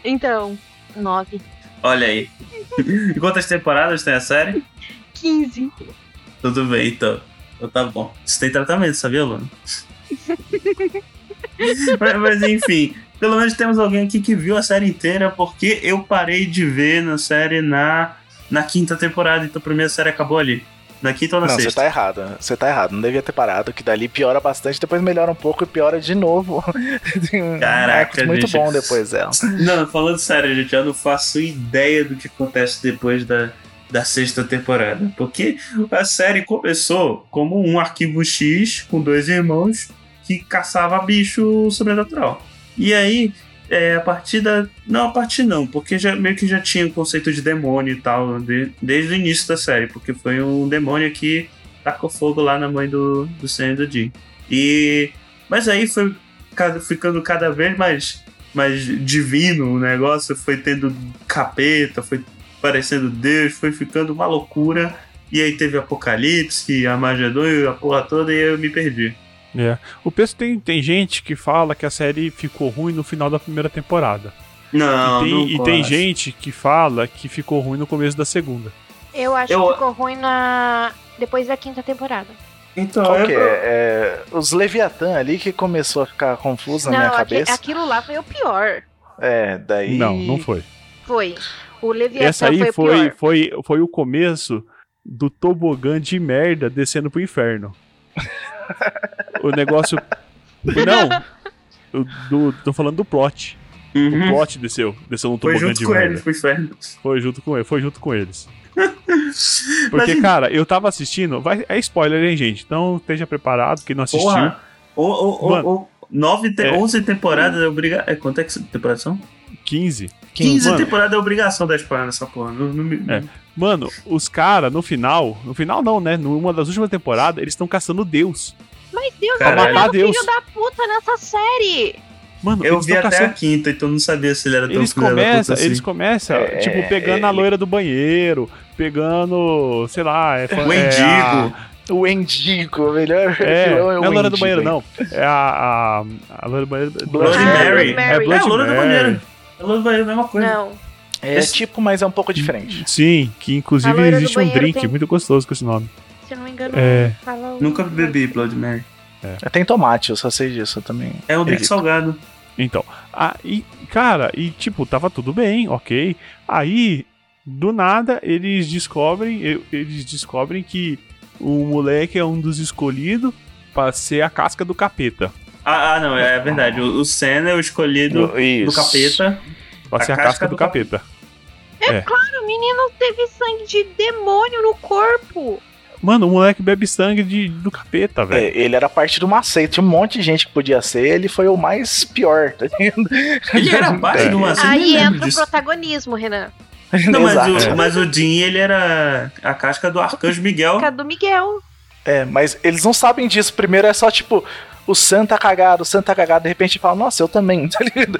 Então, nove. Olha aí. E quantas temporadas tem a série? 15. Tudo bem, então. Então tá bom. Isso tem tratamento, sabia, Luana? (laughs) mas, mas, enfim, pelo menos temos alguém aqui que viu a série inteira, porque eu parei de ver na série na, na quinta temporada, então pra mim a série acabou ali. Na quinta ou na Não, você sexta? tá errado. Você tá errado. Não devia ter parado, que dali piora bastante, depois melhora um pouco e piora de novo. (laughs) Um Caraca, arco muito gente. bom depois dela. Não, falando sério, gente, eu não faço ideia do que acontece depois da, da sexta temporada. Porque a série começou como um arquivo X com dois irmãos que caçava bicho sobrenatural. E aí, é, a partir da. Não, a partir não, porque já, meio que já tinha o conceito de demônio e tal, de- desde o início da série, porque foi um demônio que tacou fogo lá na mãe do, do e do Jim. E. Mas aí foi ficando cada vez mais mais divino o negócio, foi tendo capeta, foi parecendo Deus, foi ficando uma loucura. E aí teve Apocalipse, Armagedon e a porra toda, e eu me perdi. É. O peso tem, tem gente que fala que a série ficou ruim no final da primeira temporada. Não, e tem, não e tem gente que fala que ficou ruim no começo da segunda. Eu acho Eu- que ficou ruim na... depois da quinta temporada. Então, Qual eu- que é? É, Os Leviatã ali que começou a ficar confuso na minha não, cabeça. aquilo lá foi o pior. É, daí. Não, não foi. Foi. O Leviatã Essa aí foi o foi, foi, foi o começo do tobogã de merda descendo pro inferno. (laughs) o negócio. Não! O do, tô falando do plot. O Uhum. plot desceu. Desceu no Foi tobogã de merda. eles inferno. Foi junto com ele, foi junto com eles. (laughs) Porque, Mas, cara, eu tava assistindo. Vai, é spoiler, hein, gente? Então esteja preparado, quem não assistiu. porra, o, o, o, Mano. o, nove te- É. 11 temporadas é obrigação. É, quanto é que temporadas são? 15. 15 Mano. temporadas é obrigação da spoiler nessa porra. Não, não É. Mano, os caras, no final. No final, não, né? Numa das últimas temporadas, eles estão caçando Deus. Mas Deus Caralho. é o Deus. filho da puta nessa série. Mano, Eu vi até a caçando- quinta, então não sabia se ele era tão Eles filho da puta começam, assim. eles começam, É, tipo, pegando a loira do banheiro, pegando, sei lá, é, O Endigo. O Endigo, o melhor É, (laughs) vilão não é é o a loira do banheiro, não. É a. A, a loira do banheiro. Blood Ah, Mary. Blood É Mary. É, a loira do Mary. banheiro. Banheiro é a mesma coisa. Não. É Esse- tipo, mas é um pouco diferente. Sim, que inclusive existe um drink tem- muito gostoso com esse nome. Se eu não me engano, É. fala o- Nunca bebi Blood Mary. Tem tomate, eu só sei disso também. É um drink É. salgado. Então, aí, cara, e tipo, tava tudo bem, ok. Aí, do nada, eles descobrem, eles descobrem que o moleque é um dos escolhidos pra ser a casca do capeta. Ah, ah, não, é verdade. O, o Senna é o escolhido do Isso. capeta. Pra A ser a casca casca do do capeta. O menino teve sangue de demônio no corpo. Mano, o moleque bebe sangue de, do capeta, velho. É, ele era parte de uma seita, tinha um monte de gente que podia ser, ele foi o mais pior, tá ligado? (laughs) Ele era parte de uma. Aí nem lembro entra o disso. protagonismo, Renan. Não, mas o, mas o Jim, ele era a casca do Arcanjo Miguel. Fica do Miguel. É, mas eles não sabem disso. Primeiro é só tipo, o Sam tá cagado, o Sam tá cagado, de repente fala, nossa, eu também, (laughs) tá ligado?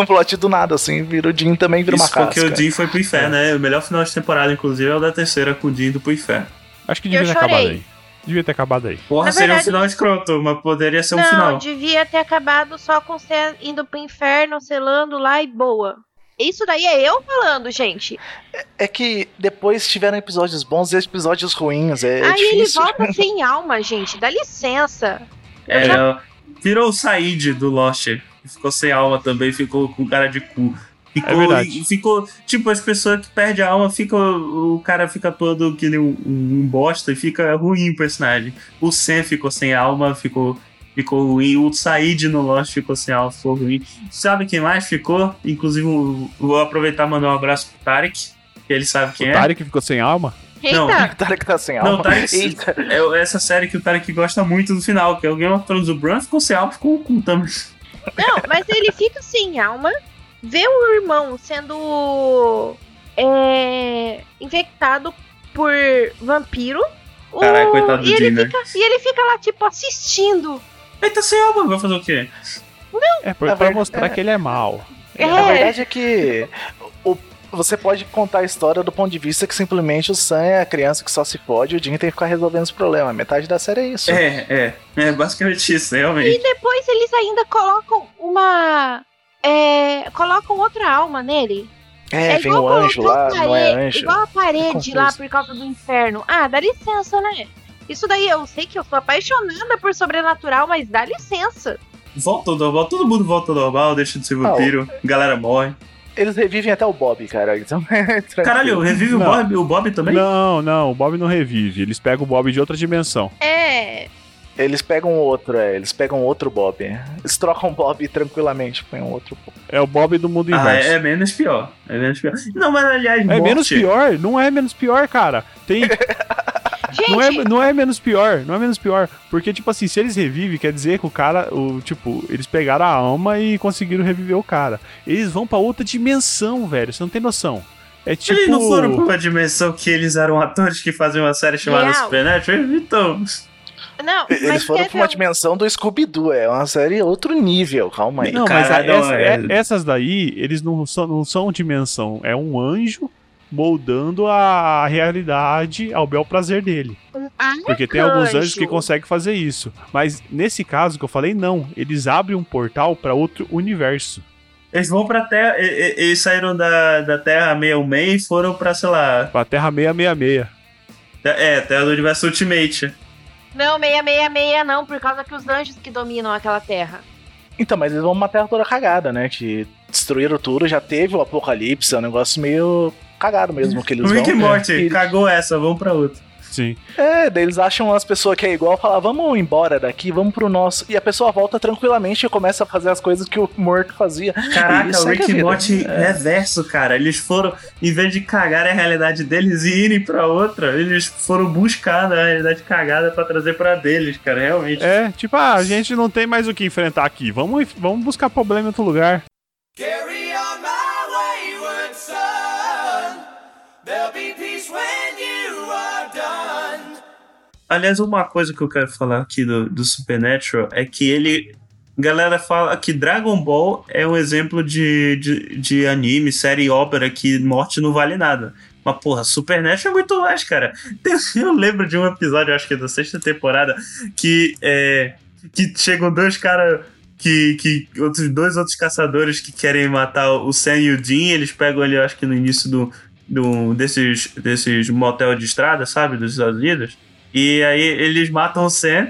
um plot do nada, assim, vira o Jim também vira uma Isso porque casca. o Jim foi pro inferno, né? O melhor final de temporada, inclusive, é o da terceira com o Jim indo pro inferno. Acho que Eu devia ter chorei. acabado aí. Devia ter acabado aí. Porra, Na seria verdade- um final escroto, mas poderia ser um não, final. devia ter acabado só com você indo pro inferno, selando lá e boa. Isso daí é eu falando, gente. É que depois tiveram episódios bons e episódios ruins, é, é Aí ele difícil. volta (laughs) sem alma, gente. Dá licença. É, virou o Said do Lost. que Ficou sem alma também, ficou com cara de cu. Ficou, É ficou, tipo, as pessoas que perdem a alma, fica, o cara fica todo que nem um, um bosta e fica ruim o personagem. O Sam ficou sem alma, ficou, ficou ruim. O Said no Lost ficou sem alma, ficou ruim. Sabe quem mais ficou? Inclusive, vou aproveitar e mandar um abraço pro Tarek, que ele sabe quem o é. Tarek ficou sem alma? Não. O Tarek tá sem Não, alma. o Tarek Eita. é essa série que o Tarek gosta muito do final, que é o Game of Thrones. O Bran ficou sem alma, ficou com o não, mas ele fica sem alma, vê o irmão sendo é, infectado por vampiro. o- Caralho, coitado do e, ele Jim, né? fica, e ele fica lá, tipo, assistindo. Ele tá sem alma, vai fazer o quê? É, pra, pra verdade- mostrar que ele é mal. É. A verdade é que você pode contar a história do ponto de vista que simplesmente o Sam é a criança que só se pode e o Jim tem que ficar resolvendo os problemas. Metade da série é isso. É, é. É basicamente isso, realmente. E depois eles ainda colocam uma. É, colocam outra alma nele. É, vem igual o anjo lá, a não é parede- anjo. Igual a parede confuso. lá por causa do inferno. Ah, dá licença, né? Isso daí eu sei que eu sou apaixonada por sobrenatural, mas dá licença. Volta ao normal, todo mundo volta ao normal, deixa de ser vampiro, galera morre. Eles revivem até o Bob, cara. Então (laughs) é. Caralho, revive o. Bob, o Bob também? Não, não, o Bob não revive. Eles pegam o Bob de outra dimensão. É. Eles pegam outro, é. Eles pegam outro Bob. Eles trocam o Bob tranquilamente, põem um outro. É o Bob do mundo Ah, inverso. é, é menos pior. É menos pior. Não, mas aliás, É morte- menos pior? Não é menos pior, cara. Tem, (laughs) Gente, não, é, não é menos pior, não é menos pior. Porque, tipo assim, se eles revivem, quer dizer que o cara, o, tipo, eles pegaram a alma e conseguiram reviver o cara. Eles vão pra outra dimensão, velho. Você não tem noção. É tipo. Eles não foram pra uma dimensão que eles eram atores que faziam uma série chamada Real. Supernatural? Então. não, mas Eles foram pra uma dimensão do Scooby-Doo. É uma série outro nível, calma aí. Não, mas a- Caralho, essa- é- é- essas daí, eles não são, não são dimensão. É um anjo moldando a realidade ao bel prazer dele. Porque tem alguns anjos que conseguem fazer isso. Mas nesse caso que eu falei, não. Eles abrem um portal pra outro universo. Eles vão pra Terra. Eles saíram da, da Terra 66 e foram pra, sei lá. Pra Terra 666. É, Terra do Universo Ultimate. Não, 666 não, por causa que os anjos que dominam aquela terra. Então, mas eles vão uma terra toda cagada, né? Que destruíram tudo, já teve o apocalipse, é um negócio meio cagado mesmo que eles Rick vão. e Morty, E- cagou essa, vamos pra outra. Sim. É, daí eles acham as pessoas que é igual, falar, vamos embora daqui, vamos pro nosso. E a pessoa volta tranquilamente e começa a fazer as coisas que o morto fazia. (laughs) Caraca, o é Rick é e vida. Morty reverso, cara. Eles foram, em vez de cagar a realidade deles e irem pra outra, eles foram buscar a realidade cagada pra trazer pra deles, cara, realmente. É, tipo, ah, a gente não tem mais o que enfrentar aqui. Vamos, vamos buscar problema em outro lugar. Aliás, uma coisa que eu quero falar aqui do, do Supernatural é que ele galera fala que Dragon Ball é um exemplo de, de, de anime, série ópera que morte não vale nada. Mas, porra, Supernatural é muito mais, cara. (laughs) Eu lembro de um episódio, acho que é da sexta temporada, que é. Que chegam dois caras. Que, que outros dois outros caçadores que querem matar o Sam e o Dean, eles pegam eu acho que no início do, do desses, desses motel de estrada, sabe? Dos Estados Unidos. E aí eles matam o Sam.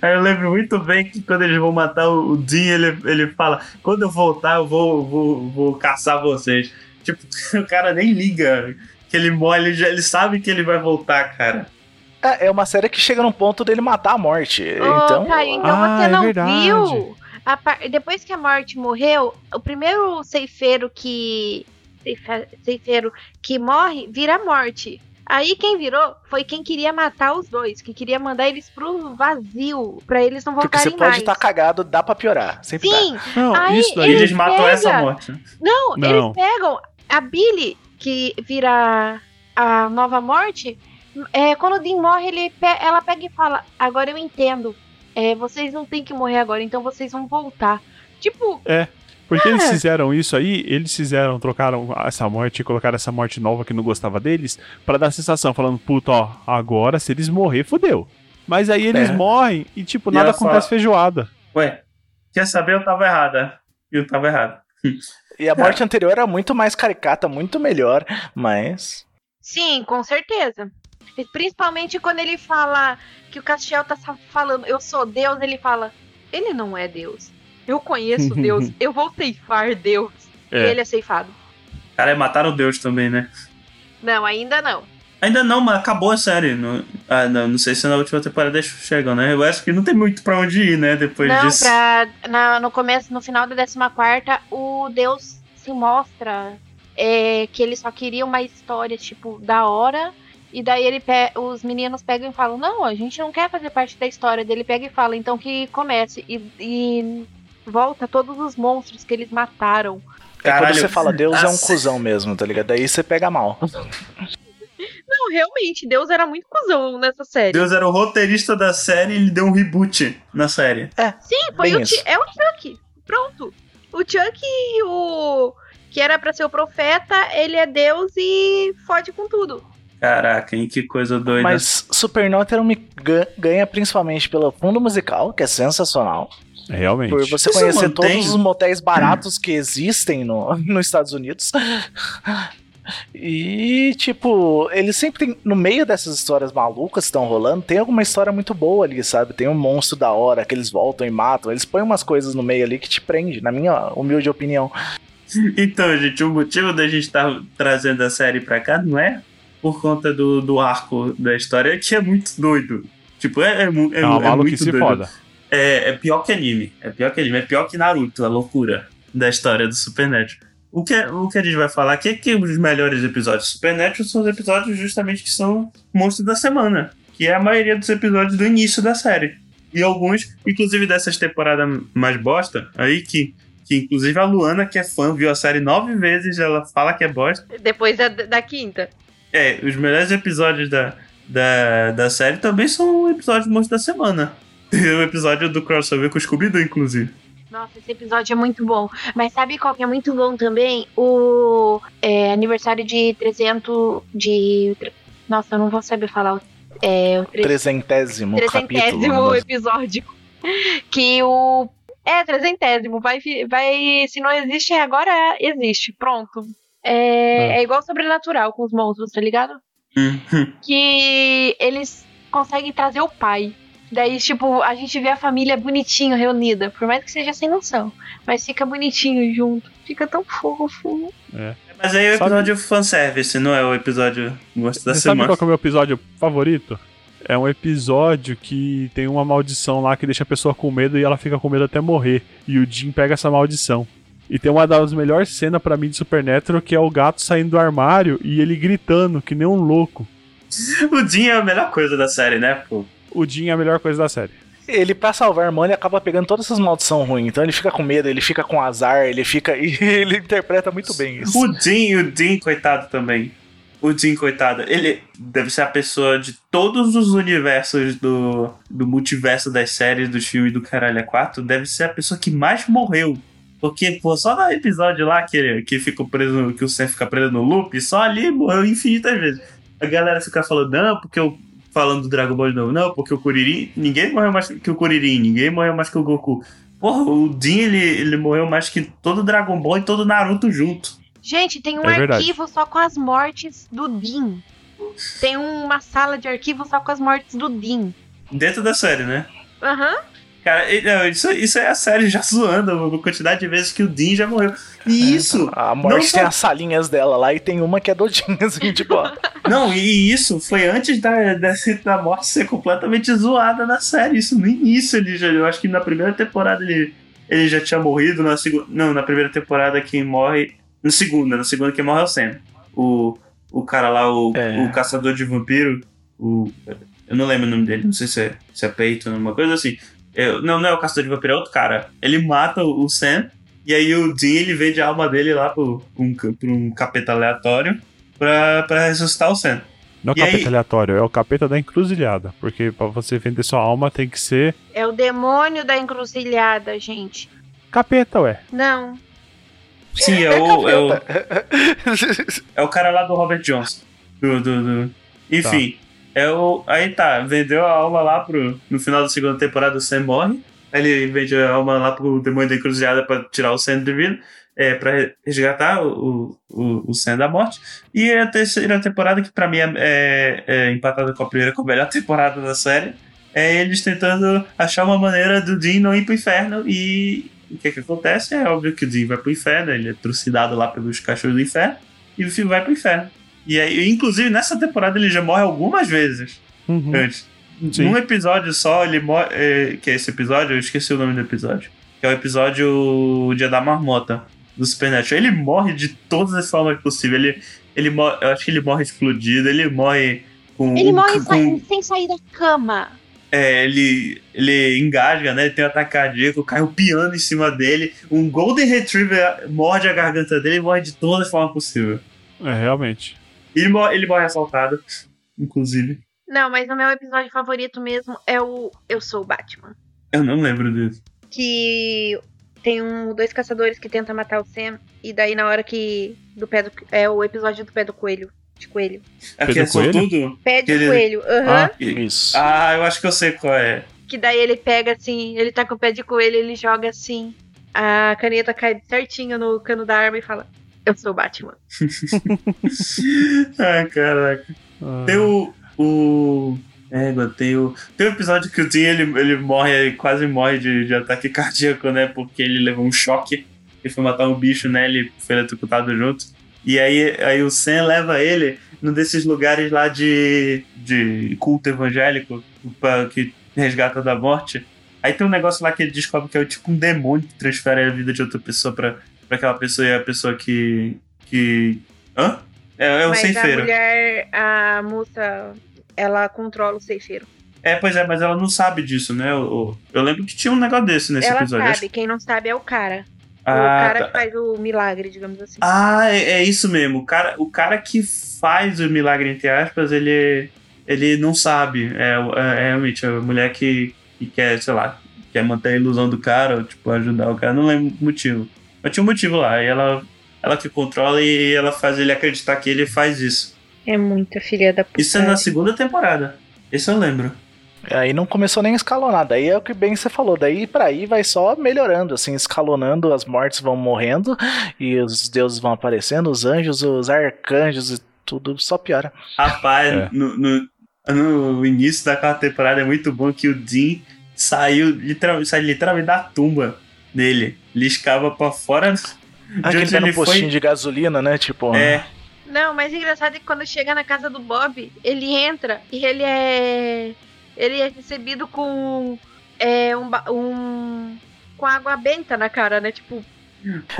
Aí eu lembro muito bem que quando eles vão matar o Dean, ele, ele fala: Quando eu voltar, eu vou, vou, vou caçar vocês. Tipo, (laughs) o cara nem liga que ele morre, ele, já, ele sabe que ele vai voltar, cara. É, é uma série que chega num ponto dele matar a morte. Ô, então, Caio, então Ah, você é não verdade. viu? a par- Depois que a morte morreu, o primeiro ceifeiro que. Ceifeiro que morre vira a morte. Aí quem virou foi quem queria matar os dois, que queria mandar eles pro vazio, pra eles não porque você voltarem pode estar cagado, dá pra piorar. Sempre dá. Sim, Não, Aí isso daí. eles matam pega- essa morte. né? Não, Não. eles pegam a Billy, que vira a nova morte. É, quando o Dean morre, ele pe- ela pega e fala: Agora eu entendo. É, vocês não têm que morrer agora, então vocês vão voltar. Tipo, Porque eles É. fizeram isso aí, eles fizeram, trocaram essa morte e colocaram essa morte nova que não gostava deles, pra dar a sensação, falando, puta, ó, agora se eles morrer, fodeu. Mas aí eles É. morrem e, tipo, E nada acontece fala- feijoada. Ué, quer saber? Eu tava errada. Eu tava errado. E a morte anterior era muito mais caricata, muito melhor, mas. sim, com certeza. Principalmente quando ele fala que o Castiel tá falando, eu sou Deus, ele fala, ele não é Deus. Eu conheço Deus, (laughs) eu vou ceifar Deus. E É. ele é ceifado. Cara, mataram Deus também, né? Não, ainda não. Ainda não, mas acabou a série. No, ah, não, não sei se na última temporada chegam, né? Eu acho que não tem muito pra onde ir, né? Depois Não, disso. pra, na- no começo, no final da 14 o Deus se mostra é, que ele só queria uma história, tipo, da hora. E daí ele os meninos pegam e falam, não, a gente não quer fazer parte da história. Daí ele pega e fala, então que comece. E, e volta todos os monstros que eles mataram. É quando Caralho, você fala Deus é um Nossa. cuzão mesmo, tá ligado? Daí você pega mal. Não, realmente, Deus era muito cuzão nessa série. Deus era o roteirista da série e ele deu um reboot na série. Sim, foi o é o Chuck. Pronto. O Chuck, o que era pra ser o profeta, ele é Deus e fode com tudo. Caraca, hein? Que coisa doida. Mas Supernatural me ga- ganha principalmente pelo fundo musical, que é sensacional. Realmente. Por você Isso conhecer mantém? todos os motéis (clears throat) baratos que existem no, nos Estados Unidos. E, tipo, ele sempre tem. No meio dessas histórias malucas que estão rolando, tem alguma história muito boa ali, sabe? Tem um monstro da hora que eles voltam e matam. Eles põem umas coisas no meio ali que te prende, na minha humilde opinião. Então, gente, o motivo da gente estar trazendo a série pra cá não é por conta do, do arco da história, é que é muito doido. Tipo, é, é, é, É é muito doido. foda. É, é pior que anime. É pior que anime. É pior que Naruto, a loucura da história do Supernatural. O que, o que a gente vai falar aqui é que os melhores episódios do Supernatural são os episódios justamente que são monstros da semana. Que é a maioria dos episódios do início da série. E alguns, inclusive dessas temporadas mais bosta, aí que, que inclusive a Luana, que é fã, viu a série nove vezes, ela fala que é bosta. Depois da, da quinta. É, os melhores episódios da, da, da série também são episódios monstros da semana. Tem (laughs) o episódio do crossover com o Scooby-Doo, inclusive. Nossa, esse episódio é muito bom. Mas sabe qual que é muito bom também? O é, aniversário de 300 de... Nossa, eu não vou saber falar. o- É, o tre- Trezentésimo capítulo. trezentésimo né? episódio. (laughs) Que o... É, trezentésimo. Vai, vai... Se não existe, agora existe. Pronto. É, é igual Sobrenatural com os monstros, tá ligado? Uhum. que eles conseguem trazer o pai. Daí, tipo, a gente vê a família bonitinho reunida, por mais que seja sem noção. Mas fica bonitinho junto. Fica tão fofo. Mas aí é o Sabe- episódio fanservice, não é o episódio monstro da Você sabe semana. qual que é o meu episódio favorito? É um episódio que tem uma maldição lá que deixa a pessoa com medo e ela fica com medo até morrer. E o Jim pega essa maldição. E tem uma das melhores cenas pra mim de Supernatural que é o gato saindo do armário e ele gritando que nem um louco. (laughs) O Jim é a melhor coisa da série, né, pô? O Jim é a melhor coisa da série. Ele, pra salvar a irmã, ele acaba pegando todas essas maldições ruins. Então ele fica com medo, ele fica com azar, ele fica. (laughs) E ele interpreta muito bem isso. O Jim e o Dean, coitado também. o Dean, coitado, ele deve ser a pessoa de todos os universos do, do multiverso das séries, do filme do Caralho 4, deve ser a pessoa que mais morreu. Porque, pô, só no episódio lá que, ele, que ficou preso, que o Sam fica preso no loop, só ali morreu infinitas vezes. A galera fica falando, não, porque eu. Falando do Dragon Ball de novo, não, porque o Kuririn. Ninguém morreu mais que o Kuririn, ninguém morreu mais que o Goku. Porra, o Dean, ele, ele morreu mais que todo Dragon Ball e todo Naruto junto. Gente, tem um É arquivo só com as mortes do Dean. Tem uma sala de arquivo só com as mortes do Dean. Dentro da série, né? Aham. Cara, isso, isso é a série já (laughs) zoando a quantidade de vezes que o Dean já morreu. E isso. A não morte só- tem as salinhas dela lá e tem uma que é dodinha, (laughs) assim, tipo. Não, e isso foi antes da, da, da morte ser completamente zoada na série. Isso no início ele já. Eu acho que na primeira temporada ele, ele já tinha morrido. Na segunda. Não, na primeira temporada quem morre. Na segunda, na segunda quem morre é o Sam. O, o cara lá, o, É. o caçador de vampiro. O, eu não lembro o nome dele, não sei se é, se é Peyton, uma coisa assim. Eu- não, não é o caçador de vampiro, é outro cara. Ele mata o, Sam. E aí o Dean ele vende a alma dele lá pro, pra um, pra um capeta aleatório pra, pra ressuscitar o Sam. Não é o capeta aí- aleatório, é o capeta da encruzilhada. Porque pra você vender sua alma tem que ser É o demônio da encruzilhada, gente. capeta, ué. Não. Sim, é o, é o, (laughs) é o cara lá do Robert Johnson. Do, do, do- Enfim, é o. Aí tá, vendeu a alma lá pro. No final da segunda temporada o Sam morre. Aí ele vende a alma lá pro demônio da encruzilhada pra tirar o Sam de. É, pra resgatar o, o, o Sam da morte. E a terceira temporada, que pra mim é, é- é empatada com a primeira, com a melhor temporada da série, é eles tentando achar uma maneira do Dean não ir pro inferno. E o que que acontece? É óbvio que o Dean vai pro inferno, ele é trucidado lá pelos cachorros do inferno, e o filme vai pro inferno. E aí, inclusive, nessa temporada ele já morre algumas vezes Uhum. antes. Sim. Num episódio só, ele morre. é, que é esse episódio? Eu esqueci o nome do episódio. Que é o episódio O Dia da Marmota do Supernatural. Ele morre de todas as formas possíveis. Ele, ele morre, eu acho que ele morre explodido, ele morre com. Ele morre com, sa- sem sair da cama. é, ele, ele engasga, né? Ele tem um ataque cardíaco, cai um piano em cima dele. Um Golden Retriever morde a garganta dele e morre de todas as formas possíveis. É, realmente. Ele morre, ele morre assaltado, inclusive. Não, mas o meu episódio favorito mesmo é o Eu Sou o Batman. Eu não lembro disso. Que tem um, dois caçadores que tentam matar o Sam. E daí na hora que. Do pé do, é o episódio do pé do coelho. De coelho. É só Coelho? tudo? Pé de Ele- coelho, aham. Ah, Isso. Ah, eu acho que eu sei qual é. Que daí ele pega assim, ele tá com o pé de coelho, ele joga assim. A caneta cai certinho no cano da arma e fala: Eu sou o Batman. (laughs) ah, caraca. ah, Tem o. o... Tem o. Tem o episódio que o Tim ele, ele morre, ele quase morre de, de ataque cardíaco, né? Porque ele levou um choque. Ele foi matar um bicho, né? Ele foi eletrocutado junto. E aí, aí o Sam leva ele num desses lugares lá de, de culto evangélico pra, que resgata da morte. Aí tem um negócio lá que ele descobre que é tipo um demônio que transfere a vida de outra pessoa pra, pra aquela pessoa e a pessoa que. que. Hã? É, é o Mas a ceifeiro. mulher, a moça, ela controla o ceifeiro. É, pois é, mas ela não sabe disso, né? Eu, eu lembro que tinha um negócio desse nesse ela episódio. sabe, quem não sabe é o cara. o Ah, cara tá. que faz o milagre, digamos assim. Ah, é, é isso mesmo. O cara, o cara que faz o milagre, entre aspas, ele, ele não sabe. É, é, é realmente a mulher que, que quer, sei lá, quer manter a ilusão do cara, ou tipo, ajudar o cara. Não lembro o motivo. Mas tinha um motivo lá. E ela, ela que controla e ela faz ele acreditar que ele faz isso. É muita filha da puta. Isso é na segunda temporada. Isso eu lembro. Aí não começou nem a escalonar. Daí é o que bem você falou. Daí pra aí vai só melhorando, assim, escalonando, as mortes vão morrendo (laughs) e os deuses vão aparecendo, os anjos, os arcanjos e tudo só piora. Rapaz, É. no, no, no início daquela temporada é muito bom que o Dean saiu literalmente, saiu literalmente da tumba dele. Ele escava pra fora de Ah, que ele onde tá no ele postinho foi. de gasolina, né? Tipo, É, Não, mas o engraçado é que quando chega na casa do Bob, ele entra e ele é. Ele é recebido com. É, um, um. Com água benta na cara, né? Tipo,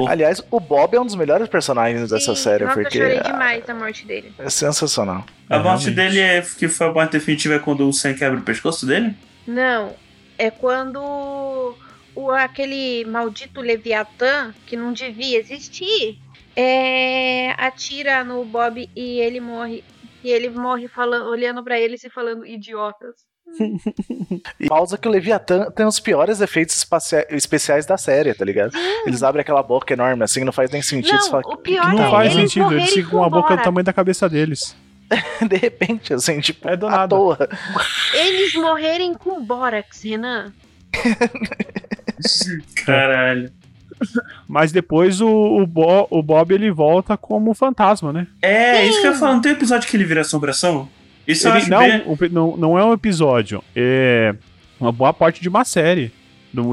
Aliás, o Bob é um dos melhores personagens dessa sim, série, nossa, porque eu chorei demais a morte dele. é sensacional. a É, morte realmente. dele é que foi a morte definitiva é quando o Sam quebra o pescoço dele? Não, é quando o, aquele maldito Leviatã, que não devia existir, é, atira no Bob e ele morre. E ele morre falando, olhando pra eles e falando idiotas. (laughs) E pausa que o Leviatã tem os piores efeitos especiais da série, tá ligado? Eles abrem aquela boca enorme assim, não faz nem sentido. Não, você fala, o "Que pior que Não é faz eles sentido, eles ficam com a boca do tamanho da cabeça deles. (laughs) De repente, assim, tipo, É do à nada. toa. Eles morrerem com bórax, Renan. (laughs) (laughs) Caralho. Mas depois o, o, Bo- o Bob ele volta como fantasma, né? É, isso que eu ia falar. Não tem episódio que ele vira assombração? Isso eu Ele- acho não, bem... o não, não é um episódio, é uma boa parte de uma série,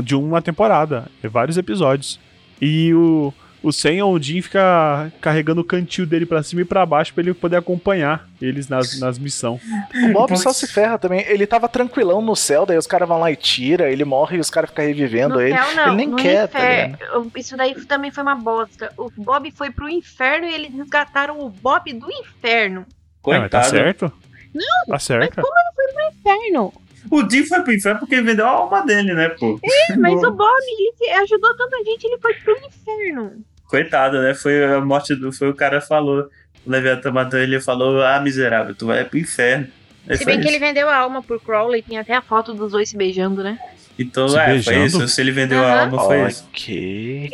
de uma temporada, é vários episódios. E o, o ou o fica carregando o cantil dele pra cima e pra baixo pra ele poder acompanhar eles nas, nas missões. O Bob Pode só se ferra também. Ele tava tranquilão no céu, daí os caras vão lá e tira, ele morre e os caras ficam revivendo No ele. céu, não. ele nem no quer, tá inferno. Isso daí também foi uma bosta. O Bob foi pro inferno e eles resgataram o Bob do inferno. É, mas Coitado. tá certo? Não, tá certo. Inferno. O Jim foi pro inferno porque ele vendeu a alma dele, né, pô? Mas (laughs) o Bob, ele ajudou tanta gente, ele foi pro inferno. Coitado, né? Foi a morte do. Foi o cara que falou. O Leviatã matou ele e falou: Ah, miserável, tu vai pro inferno. Aí Se foi bem que isso. ele vendeu a alma por Crowley, tem até a foto dos dois se beijando, né? Então, Se é, foi beijando? isso. Se ele vendeu a Aham. alma, foi isso. Ok.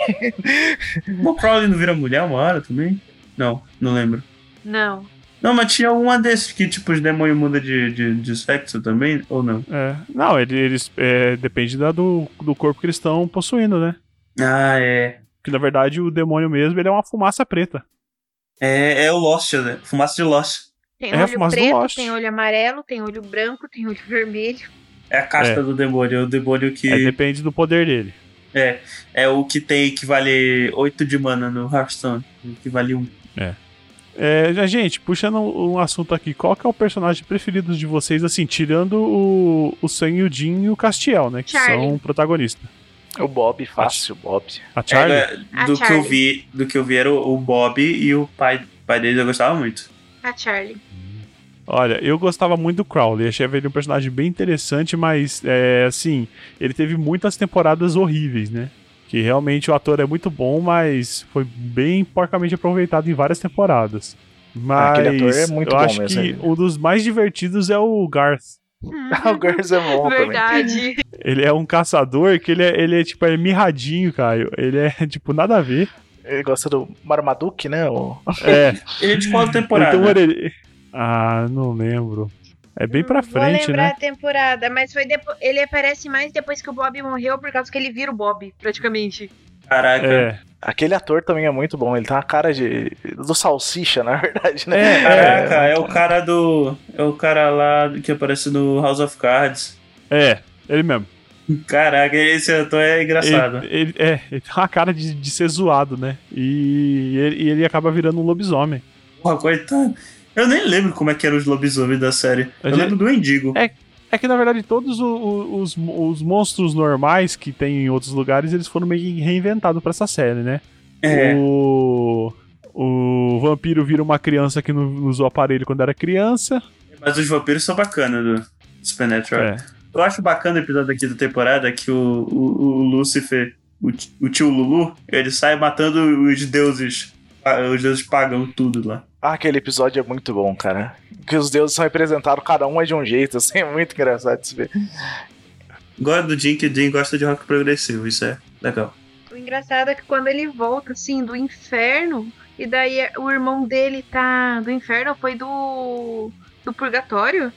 O Crowley não vira mulher uma hora também? Não, não lembro. Não. Não, mas tinha uma desses que, tipo, os demônios mudam de, de, de sexo também, ou não? É, não, ele- eles. É, depende da, do, do corpo que eles estão possuindo, né? Ah, é. Que na verdade o demônio mesmo ele é uma fumaça preta. É, é o Lost, né? Fumaça de Lost. Tem É a olho fumaça do preto, Lost. tem olho amarelo, tem olho branco, tem olho vermelho. É a casca É. do demônio, é o demônio que. Aí depende do poder dele. É, é o que tem que vale 8 de mana no Hearthstone. Que vale 1. É, já, gente, puxando um assunto aqui, qual que é o personagem preferido de vocês, assim, tirando o, o Sam e o e o Castiel, né? Que Charlie. são protagonistas. O Bob, fácil, Bob. A Charlie? É, A do que eu Charlie. vi, do que eu vi era o, o Bob e o pai, pai dele eu gostava muito. A Charlie. Olha, eu gostava muito do Crowley, achei ele um personagem bem interessante, mas, é, assim, ele teve muitas temporadas horríveis, né? Que realmente o ator é muito bom, mas foi bem porcamente aproveitado em várias temporadas. Mas Aquele ator é muito eu bom acho mesmo, que um dos mais divertidos é o Garth. (laughs) o (laughs) Gers é bom também. Verdade. Ele é um caçador que ele é, ele é tipo, é mirradinho, Caio. Ele é, (laughs) tipo, nada a ver. Ele gosta do Marmaduke, né? O... É, Ele é de qual ele temporada? tem uma orelha- Ah, não lembro. É bem pra Vou frente, lembrar né? a temporada, mas foi depo- ele aparece mais depois que o Bob morreu, por causa que ele vira o Bob, praticamente. Caraca. É. Aquele ator também é muito bom. Ele tem uma cara de. do salsicha, na (laughs) verdade, né? É, Caraca, é o cara do. É o cara lá que aparece no House of Cards. É, ele mesmo. Caraca, esse ator é engraçado. Ele, ele- é, ele tem uma cara de, de ser zoado, né? E ele, e ele acaba virando um lobisomem. Porra, coitado. Eu nem lembro como é que eram os lobisomens da série. Eu A gente- lembro do Endigo. É. É que na verdade todos o- o- os, os monstros normais que tem em outros lugares eles foram meio reinventados pra essa série, né? É. O, o vampiro vira uma criança que não usou aparelho quando era criança. Mas os vampiros são bacanas do Supernatural. É. Eu acho bacana o episódio aqui da temporada que o, o, o Lúcifer, o, o tio Lulu, ele sai matando os deuses. Os deuses pagam tudo lá. Ah, aquele episódio é muito bom, cara. Que os deuses são representados, cada um é de um jeito, (laughs) assim, é muito engraçado de se ver. Gosto do Jim, que o Jim gosta de rock progressivo, isso é legal. O engraçado é que quando ele volta, assim, do inferno, e daí o irmão dele tá. Do inferno foi do. do purgatório.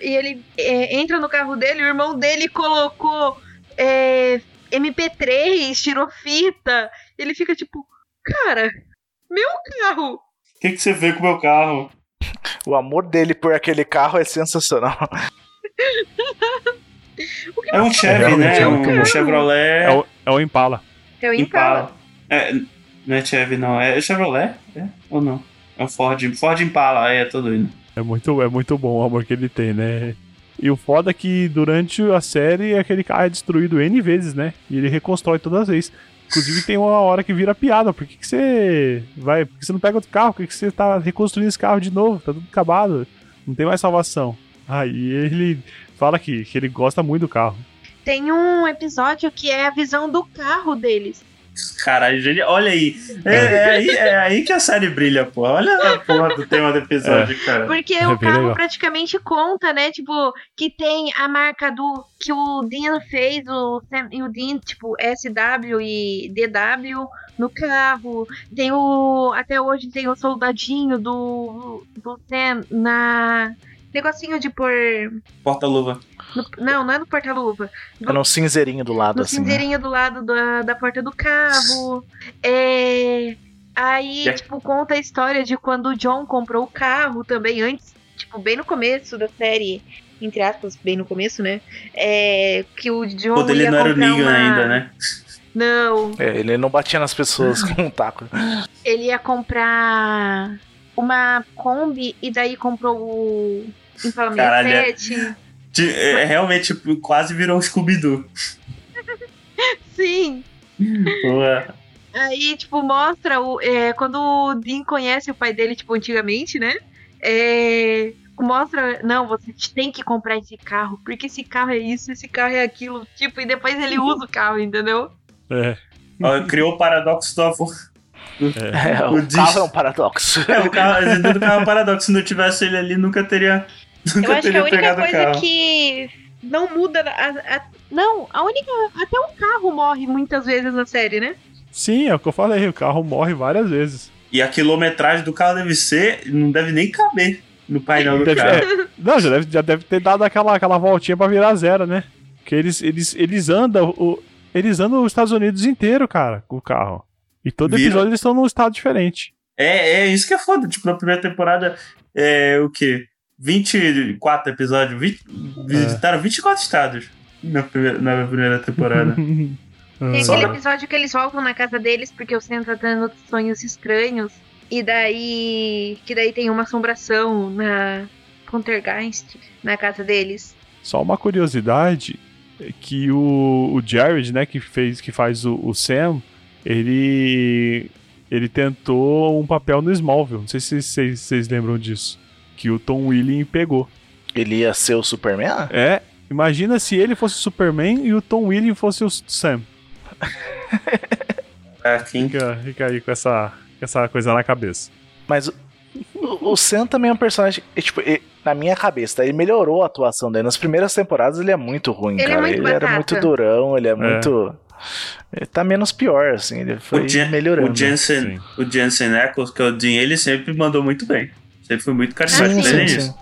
E ele é, entra no carro dele, o irmão dele colocou é, MP3, tirou fita. Ele fica tipo, cara, meu carro! O que, que você vê com o meu carro? O amor dele por aquele carro é sensacional. É um Chevy, realmente né? é Um, bom. Chevrolet É o, é o Impala. É o Impala. Impala. É, não é Chevy, não. É Chevrolet? É? Ou não? É um Ford. Ford Impala, é, tô doido. É muito, é muito bom o amor que ele tem, né? E o foda é que durante a série aquele carro é destruído N vezes, né? E ele reconstrói todas as vezes. Inclusive tem uma hora que vira piada. Por que, que você vai. Por que você não pega outro carro? Por que, que você tá reconstruindo esse carro de novo? Tá tudo acabado. Não tem mais salvação. Aí ele fala que, que ele gosta muito do carro. Tem um episódio que é a visão do carro deles. Caralho, gente, olha aí. É, é aí. é aí que a série brilha, pô. Olha a porra do tema do episódio, cara. Porque É o carro legal. praticamente conta, né? Tipo, que tem a marca do que o Dean fez, o, Sam- e o Dean, tipo, SW e DW no carro. Tem o. Até hoje tem o soldadinho do, do Sam na. Negocinho de pôr. Porta-luva. No- não, não é no porta-luva. É no cinzeirinho do lado, No assim. né? cinzeirinho do lado da, da porta do carro. É, Aí, É. tipo, conta a história de quando o John comprou o carro também, antes, tipo, bem no começo da série, entre aspas, bem no começo, né? É, que o John Quando ele ia não era o Negan uma- ainda, né? Não, É, ele não batia nas pessoas com um taco. ele ia comprar uma Kombi e daí comprou o Impala Caralho, é. 67. De- é, realmente quase virou um Scooby-Doo. Sim. Porra. Aí, tipo, mostra o, é, quando o Dean conhece o pai dele, tipo, antigamente, né? É, mostra, não, você tem que comprar esse carro, porque esse carro é isso, esse carro é aquilo, tipo, e depois ele usa o carro, entendeu? É. Criou o paradoxo do avô. É, O o dis- carro é um paradoxo. É, o carro, do carro é um paradoxo. Se não tivesse ele ali, nunca teria. (laughs) Eu acho que a única coisa que não muda. a- a- não, a única. Até o carro morre muitas vezes na série, né? Sim, é o que eu falei, o carro morre várias vezes. E a quilometragem do carro deve ser. Não deve nem caber no painel do Deve- carro. é, não, já deve, já deve ter dado aquela, aquela voltinha pra virar zero, né? Porque eles, eles, eles andam. O, eles andam os Estados Unidos inteiro, cara, com o carro. E todo Viram? episódio eles estão num estado diferente. É, é isso que é foda. Tipo, na primeira temporada, é o quê? 24 episódios? 20, visitaram 24 estados na primeira, na primeira temporada. (laughs) Tem Só aquele pra- episódio que eles voltam na casa deles porque o Sam tá tendo sonhos estranhos. E daí. Que daí tem uma assombração na Poltergeist na casa deles. Só uma curiosidade é que o, o Jared, né, que fez, que faz o, o Sam, ele ele tentou um papel no Smallville. Não sei se vocês, vocês lembram disso. Que o Tom Willing pegou. Ele ia ser o Superman? É, imagina se ele fosse o Superman e o Tom Willing fosse o Sam. (laughs) Aqui. Fica, fica aí com essa, com essa coisa na cabeça. Mas o, o, Sam também é um personagem. é, tipo, e- na minha cabeça, tá? ele melhorou a atuação dele. Nas primeiras temporadas ele é muito ruim, Ele é cara. muito ele era batata. muito durão, ele é, muito. Ele tá menos pior, assim. Ele foi O, Jen- melhorando. o Jensen, Sim. o Jensen Ackles, que é o Dean, ele sempre mandou muito bem. Sempre foi muito carismático sim, desde sim. isso.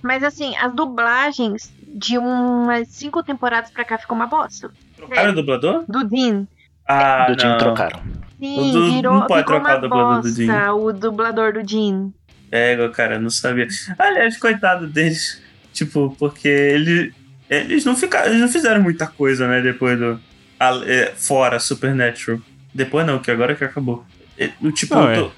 Mas assim, as dublagens de umas cinco temporadas pra cá ficou uma bosta. Trocaram o dublador? Do Dean. Ah, do Jim não. trocaram. Sim, O do- virou, não pode trocar o dublador do bosta Dean. o dublador do Dean. É, cara, não sabia. Aliás, coitado deles. Tipo, porque ele, eles, não ficaram, eles não fizeram muita coisa, né? Depois do. a- é, fora Supernatural. Depois não, que agora que acabou. É, o tipo, Não, eu tô-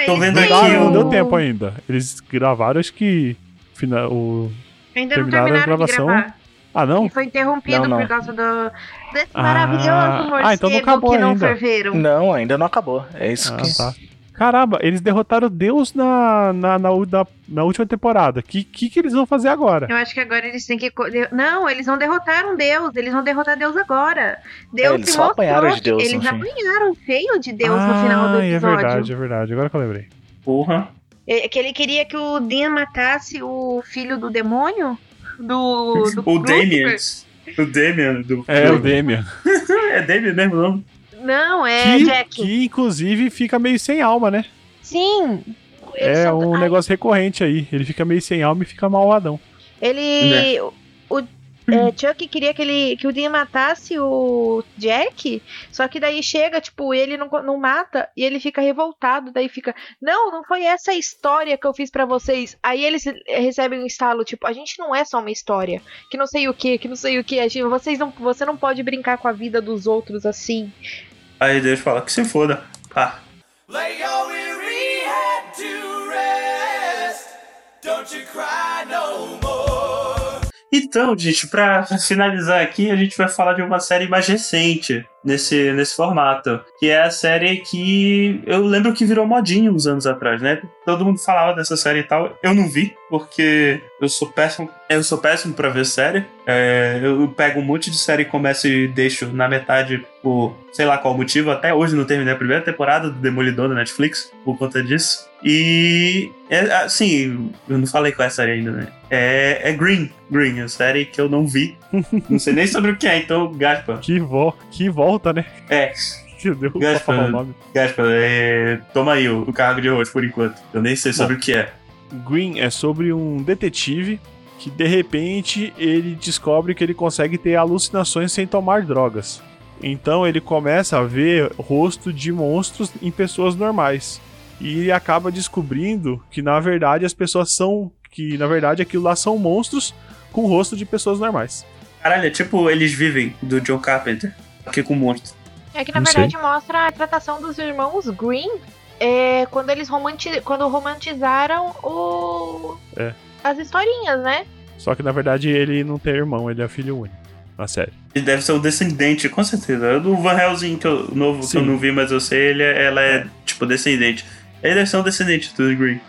Ah, Tô vendo Não, aqui não deu tempo ainda. Eles gravaram, acho que. fina- o... Ainda não terminaram a terminaram de gravação. Ah, não? E foi interrompido Não, não. por causa do desse Ah, maravilhoso morcego ah, então não acabou que não ainda. ferveram. Não, ainda não acabou. É isso Ah, que. tá. Caramba, eles derrotaram Deus na, na, na, na- na última temporada. O que, que, que eles vão fazer agora? Eu acho que agora eles têm que. Não, eles não derrotaram Deus. Eles vão derrotar Deus agora. Deus É, eles se só mostrou apanharam de Deus Eles fim. apanharam feio de Deus no final do Ah, é episódio. verdade, é verdade. Agora que eu lembrei. porra. É que ele queria que o Dean matasse o filho do demônio? Do. do O Damien. O Damien do. É, o Demian. (laughs) É Damien mesmo o nome? Não, é que, Jack. que, inclusive, fica meio sem alma, né? Sim. É são- um Ai, negócio recorrente aí. Ele fica meio sem alma e fica malvadão. Ele. O é, Chuck queria que, ele, que o Dean matasse o Jack, só que daí chega, tipo, ele não, não mata e ele fica revoltado. Daí fica, não, não foi essa a história que eu fiz pra vocês. Aí eles recebem um estalo, tipo, a gente não é só uma história, que não sei o que, que não sei o que. Vocês não, você não pode brincar com a vida dos outros assim. Aí Deus fala que se foda. Ah, no more. Então, gente, pra finalizar aqui, a gente vai falar de uma série mais recente. Nesse, nesse formato. Que é a série que eu lembro que virou modinha uns anos atrás, né? Todo mundo falava dessa série e tal. Eu não vi, porque eu sou péssimo. Eu sou péssimo pra ver série. É, eu pego um monte de série e começo e deixo na metade por sei lá qual motivo. Até hoje não terminei a primeira temporada do Demolidor da Netflix por conta disso. E é, assim, eu não falei qual é a série ainda, né? É, é Green, Green, a série que eu não vi. (laughs) não sei nem sobre o que é, então gaspa. Que, vo que volta, né? É, (laughs) Meu Deus, Gaspa. nome. gaspa, é, toma aí o, o cargo de hoje por enquanto. Eu nem sei sobre o que é. Green é sobre um detetive que de repente ele descobre que ele consegue ter alucinações sem tomar drogas. Então ele começa a ver rosto de monstros em pessoas normais. E ele acaba descobrindo que na verdade as pessoas são. que na verdade aquilo lá são monstros com o rosto de pessoas normais. Caralho, é tipo Eles Vivem, do John Carpenter. Aqui com monstro. É que na Não verdade mostra a tratação dos irmãos Green é, quando eles romanti quando romantizaram o... É. as historinhas, né? Só que na verdade ele não tem irmão, ele é filho único. Na série. Ele deve ser um descendente, com certeza. Do Van Helsing, que eu, novo, que eu Sim. não vi, mas eu sei, ele, é- ela é, tipo, descendente. Ele deve ser um descendente do Green.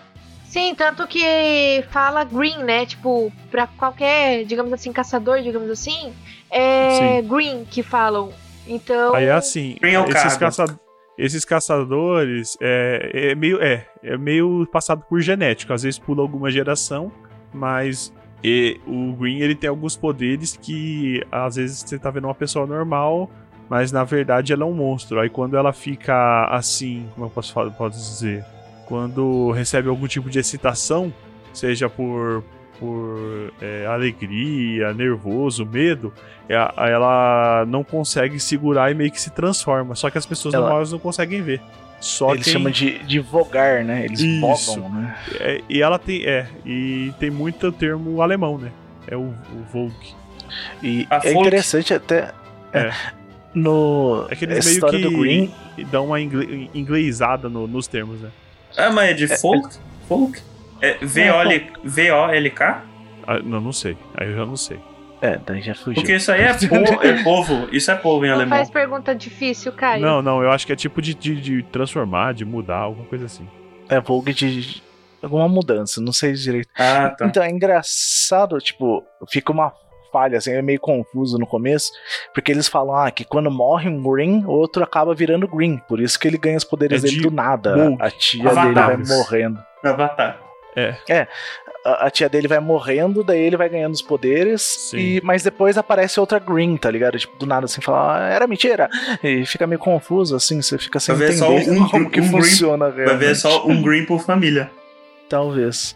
Sim, tanto que fala green, né? Tipo, pra qualquer, digamos assim, caçador, digamos assim, é green que falam. Então. Aí é assim, esses, caça- esses caçadores é, é meio é, é meio passado por genética, às vezes pula alguma geração, mas e, o Green ele tem alguns poderes que às vezes você tá vendo uma pessoa normal, mas na verdade ela é um monstro. Aí quando ela fica assim, como eu posso falar, posso dizer, quando recebe algum tipo de excitação, seja por por é, alegria, nervoso, medo, é, ela não consegue segurar e meio que se transforma. Só que as pessoas Ela- normais não conseguem ver. Só Eles quem- chamam de, de vogar, né? Eles Isso. vogam, né? é, e ela tem é e tem muito termo alemão, né? É o, o Vogue. E A é interessante até. É. No. É que a eles meio história que do Green. dão uma ingle, inglesada no- nos termos, né? Ah, mas é de folk? Folk? É V-O-L- V-O-L-K? Ah, não, não sei. Aí eu já não sei. É, daí já fugiu. Porque isso aí é, (laughs) po é povo. Isso é povo em Não alemão. faz pergunta difícil, Caio. Não, não, eu acho que é tipo de, de, de transformar, de mudar, alguma coisa assim. É Vogue de alguma mudança, não sei direito. Ah, tá. Então é engraçado, tipo, fica uma falha, assim, é meio confuso no começo, porque eles falam ah, que quando morre um Green, o outro acaba virando Green, por isso que ele ganha os poderes É dele de do nada. A tia Avatar. dele vai morrendo. Avatar. A, a tia dele vai morrendo, daí ele vai ganhando os poderes, Sim. e, mas depois aparece outra Green, tá ligado? Tipo, do nada assim, fala, ah, era mentira. E fica meio confuso, assim, você fica sem Vai ver só entender um- (laughs) como que um Green- funciona Vai realmente. ver só um Green por família. Talvez.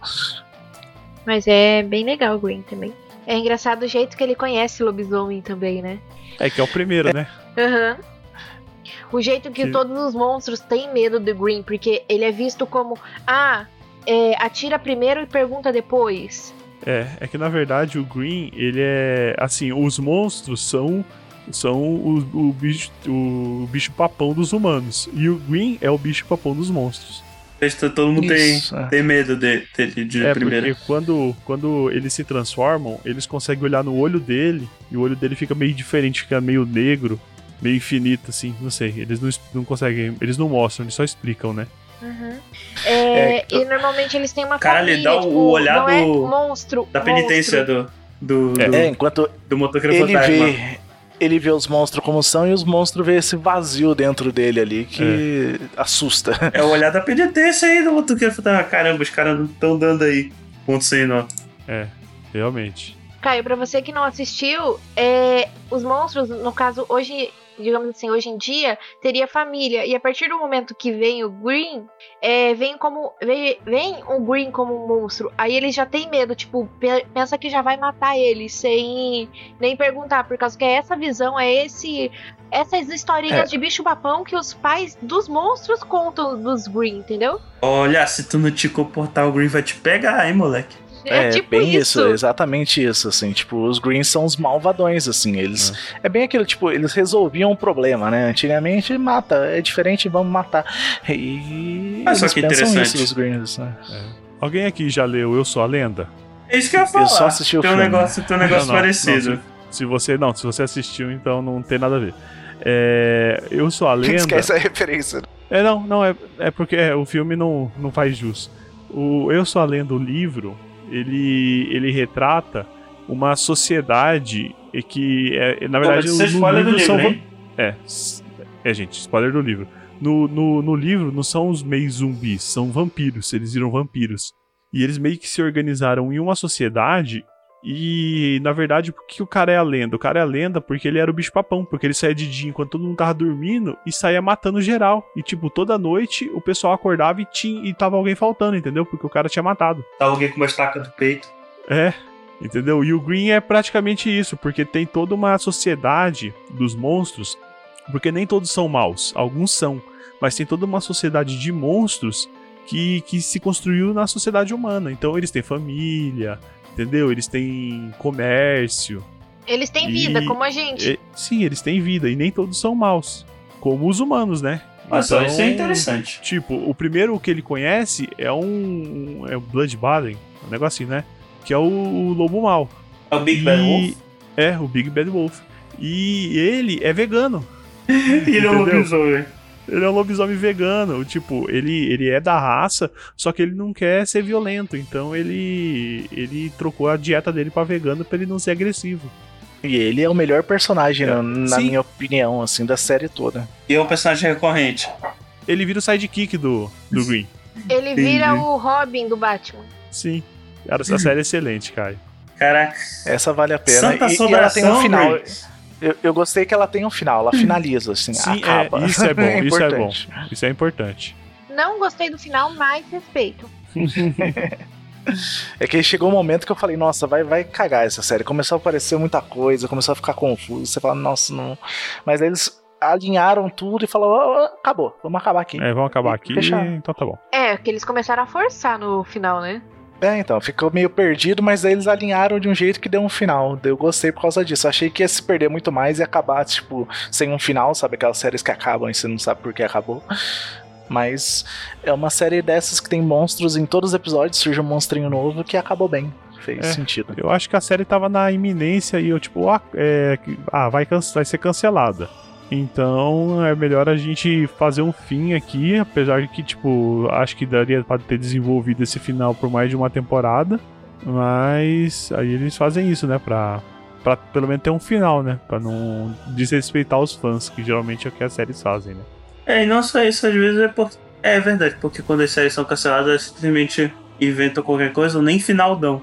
Mas é bem legal o Green também. É engraçado o jeito que ele conhece lobisomem também, né? É que é o primeiro, né? Aham. O jeito que, Que- todos os monstros têm medo do Green, porque ele é visto como, ah, é, atira primeiro e pergunta depois. É, é que na verdade o Green, ele é. Assim, os monstros são. São o, o bicho, o bicho papão dos humanos. E o Green é o bicho papão dos monstros. Todo mundo Isso, tem, é. tem medo de, dele de é, primeira. porque quando, quando eles se transformam, eles conseguem olhar no olho dele, e o olho dele fica meio diferente, fica meio negro, meio infinito, assim, não sei. Eles não, não conseguem. Eles não mostram, eles só explicam, né? É, É, e normalmente eles têm uma Cara, ele família, dá o tipo, olhar não é do- monstro, Da penitência monstro. do, do, É. do, É, enquanto do motoqueiro ele fantasma. vê ele vê os monstros como são e os monstros vê esse vazio dentro dele ali que assusta. É o olhar da penitência aí do motoqueiro fantasma. Caramba, os caras não estão dando aí. Ponto sem nó. É, realmente. Caio, pra você que não assistiu, é, os monstros, no caso, hoje, digamos assim, hoje em dia, teria família. E a partir do momento que vem o Green, é, vem como. Vem, vem o Green como um monstro. Aí eles já têm medo, tipo, pe- pensa que já vai matar ele sem nem perguntar, por causa que é essa visão, é esse. Essas historinhas É. de bicho papão que os pais dos monstros contam dos Green, entendeu? Olha, se tu não te comportar, o Green vai te pegar, hein, moleque. É, tipo bem isso. isso. exatamente isso, assim, tipo, os Greens são os malvadões, assim, eles, é. bem aquilo, tipo, eles resolviam um problema, né, antigamente, mata, é diferente, vamos matar, e Ah, só eles que pensam interessante. isso, os Greens, né. Alguém aqui já leu Eu Sou a Lenda? É isso que eu ia falar. Eu só assisti o tem um filme. negócio, tem um negócio Não, não, parecido. não, Se você não, se você assistiu, então não tem nada a ver. É, eu sou a (laughs) lenda. Esquece a referência. É, não, não, é, é porque é, o filme não, não faz jus. O Eu Sou a Lenda, o livro, ele, ele retrata uma sociedade e que, é, na Pô, verdade, isso é no do livro são livro? É, é, gente, spoiler do livro. No, no, no livro não são os meio zumbis, são vampiros, eles viram vampiros. E eles meio que se organizaram em uma sociedade e, na verdade, por que o cara é a lenda? O cara é a lenda porque ele era o bicho-papão, porque ele saía de dia enquanto todo mundo tava dormindo e saía matando geral. E, tipo, toda noite o pessoal acordava e, tinha, e tava alguém faltando, entendeu? Porque o cara tinha matado. Tá alguém com uma estaca do peito. É, entendeu? E o Green é praticamente isso, porque tem toda uma sociedade dos monstros, porque nem todos são maus, alguns são, mas tem toda uma sociedade de monstros que, que se construiu na sociedade humana. Então eles têm família, entendeu? Eles têm comércio. Eles têm E- vida, como a gente. E- sim, eles têm vida, e nem todos são maus, como os humanos, né? Nossa, Então, isso é interessante. Tipo, o primeiro que ele conhece é um. É o Bloodbaden, um negocinho, né? Que é o, o lobo mau. É o Big Bad E- Wolf. É, o Big Bad Wolf. E ele é vegano. E (laughs) ele é um entendeu? lobisomem. Ele é um lobisomem vegano. Tipo, ele, ele é da raça, só que ele não quer ser violento. Então ele ele trocou a dieta dele pra vegano pra ele não ser agressivo. E ele é o melhor personagem, É. na, na minha opinião, assim, da série toda. E é um personagem recorrente. Ele vira o sidekick do, do Green. Ele vira o Robin do Batman. Sim. Cara, essa série é excelente, cara. Caraca. Essa vale a pena. Santa e, e ela tem um final. Green. Eu, eu gostei que ela tem um final, ela (laughs) finaliza, assim, Sim, acaba. (laughs) é, isso é bom, isso é bom. Isso é importante. Não gostei do final, mas respeito. (laughs) É que chegou um momento que eu falei, nossa, vai, vai cagar essa série. Começou a aparecer muita coisa, começou a ficar confuso. Você fala, nossa, não. Mas aí eles alinharam tudo e falaram, "Ó, ó, acabou, vamos acabar aqui. É, vamos acabar aqui. Fechar. Então tá bom. É, que eles começaram a forçar no final, né? É, então, ficou meio perdido, mas aí eles alinharam de um jeito que deu um final. Eu gostei por causa disso. Achei que ia se perder muito mais e acabar, tipo, sem um final, sabe? Aquelas séries que acabam e você não sabe por que acabou. Mas é uma série dessas que tem monstros em todos os episódios, surge um monstrinho novo que acabou bem. Fez É. sentido. Eu acho que a série tava na iminência e eu, tipo, ah, é, ah vai, vai ser cancelada. Então é melhor a gente fazer um fim aqui, apesar de que, tipo, acho que daria pra ter desenvolvido esse final por mais de uma temporada. Mas aí eles fazem isso, né? Pra, pra pelo menos ter um final, né? Pra não desrespeitar os fãs, que geralmente é o que as séries fazem, né? É, e não só isso, às vezes é por... É verdade, porque quando as séries são canceladas, eles simplesmente inventam qualquer coisa nem final dão.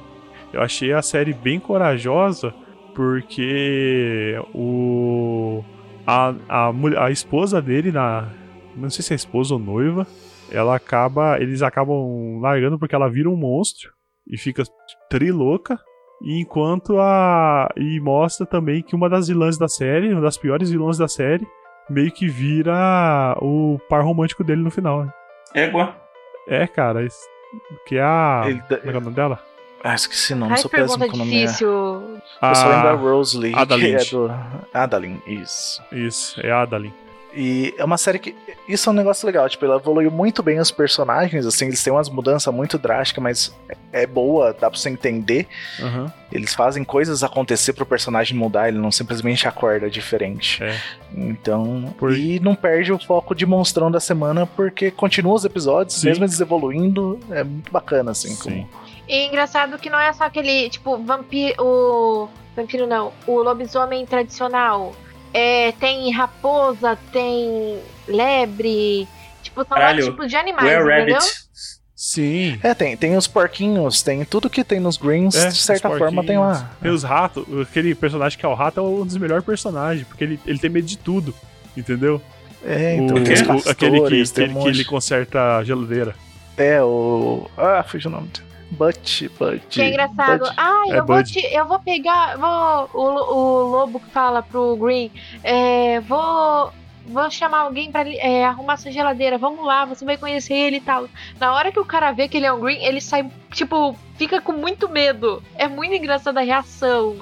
Eu achei a série bem corajosa porque o a, a, mulher- a esposa dele na não sei se é esposa ou noiva, ela acaba eles acabam largando porque ela vira um monstro e fica trilouca. E enquanto a e mostra também que uma das vilãs da série, uma das piores vilãs da série, meio que vira o par romântico dele no final. né? Égua. É, cara, que é a Ele- como é é o nome dela? Ah, esqueci o nome, Ai, sou péssimo com o nome. né? difícil. Eu só lembro a Rose Lee, que é do. Adalyn, isso. Isso, é a Adalyn. E é uma série que. Isso é um negócio legal, tipo, ela evoluiu muito bem os personagens, assim, eles têm umas mudanças muito drásticas, mas é boa, dá pra você entender. Aham. Eles fazem coisas acontecer pro personagem mudar, ele não simplesmente acorda diferente. É. Então. Por- E não perde o foco de monstrão da semana, porque continua os episódios, Sim. mesmo eles evoluindo, é muito bacana, assim. Sim. Como... E engraçado que não é só aquele, tipo, vampiro. O. Vampiro não. O lobisomem tradicional. É, tem raposa, tem lebre. Tipo, são vários tipos de animais, Were entendeu? Rabbit. Sim. É, tem, tem os porquinhos, tem tudo que tem nos Greens, É, de certa forma tem lá. Tem os ratos. Aquele personagem que é o rato é um dos melhores personagens, porque ele, ele tem medo de tudo. Entendeu? É, então o, tem o- aquele que, tem um aquele que ele conserta a geladeira. É, o. Ah, fugiu o nome. Butch, Butch. Que é engraçado. Bud. Ai, É eu, vou Bud. te, eu vou pegar. Vou, o, o lobo que fala pro Green. É, vou. Vou chamar alguém pra é, arrumar sua geladeira. Vamos lá, você vai conhecer ele e tal. Na hora que o cara vê que ele é um Green, ele sai, tipo, fica com muito medo. É muito engraçada a reação.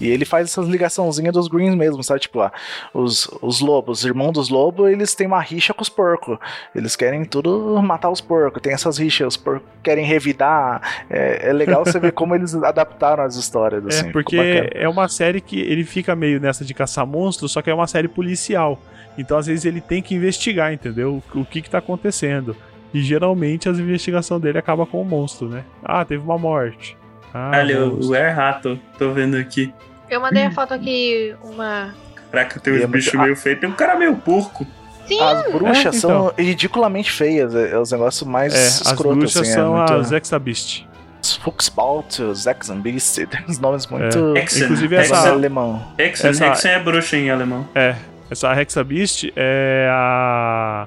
E ele faz essas ligaçãozinhas dos Greens mesmo, sabe? Tipo, lá, os, os lobos, os irmãos dos lobos, eles têm uma rixa com os porcos. Eles querem tudo matar os porcos. Tem essas rixas, os porcos querem revidar. É, é legal você ver como eles adaptaram as histórias, (laughs) assim. É, porque é uma série que ele fica meio nessa de caçar monstros, só que é uma série policial. Então, às vezes, ele tem que investigar, entendeu? O, o que que tá acontecendo. E geralmente as investigações dele acabam com o monstro, né? Ah, teve uma morte. Ah, Olha, o é rato, tô vendo aqui. Eu mandei a foto aqui, uma. Caraca, tem uns é bichos meio feios. Tem um cara meio porco. Sim, As bruxas É, então. são ridiculamente feias, é, é os negócios mais É, as escrotos, bruxas assim, são é muito... as Exabist. Fuxbalt, Zex and Beast, tem uns nomes muito... Hexen. Inclusive Essa... essa- alemão. Hexen, Essa- Hexen é bruxa em alemão. É, essa Hexabist é a.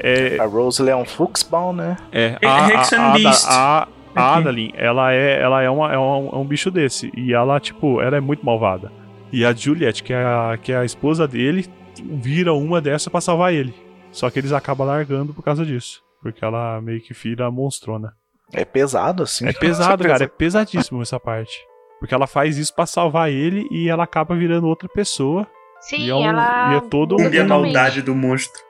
É, A Rose Leon Fuchsbaum, né? é É- a, a, Hexen a, Beast. a, (laughs) a Aqui. Adalyn, ela é, ela é, uma, é, um, é um bicho desse. E ela, tipo, ela é muito malvada. E a Juliet, que é a, que é a esposa dele, vira uma dessa pra salvar ele. Só que eles acabam largando por causa disso. Porque ela meio que vira monstrona. É pesado, assim. É pesado, cara. É pesadíssimo essa parte. Porque ela faz isso pra salvar ele e ela acaba virando outra pessoa. sim, e é um- ela. e é todo Um a maldade do monstro.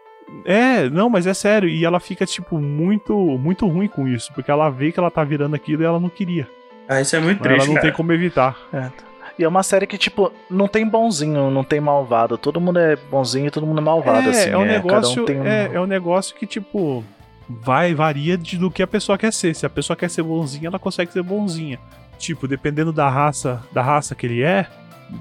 É, não, mas é sério. E ela fica, tipo, muito, muito ruim com isso. Porque ela vê que ela tá virando aquilo e ela não queria. Ah, isso é muito Mas ela triste, não cara. tem como evitar. É. E é uma série que, tipo, não tem bonzinho, não tem malvado. Todo mundo é bonzinho e todo mundo é malvado, é, assim. é um Cada negócio. um tem um... é, é um negócio que, tipo, vai, varia de, do que a pessoa quer ser. Se a pessoa quer ser bonzinha, ela consegue ser bonzinha. Tipo, dependendo da raça, da raça que ele é,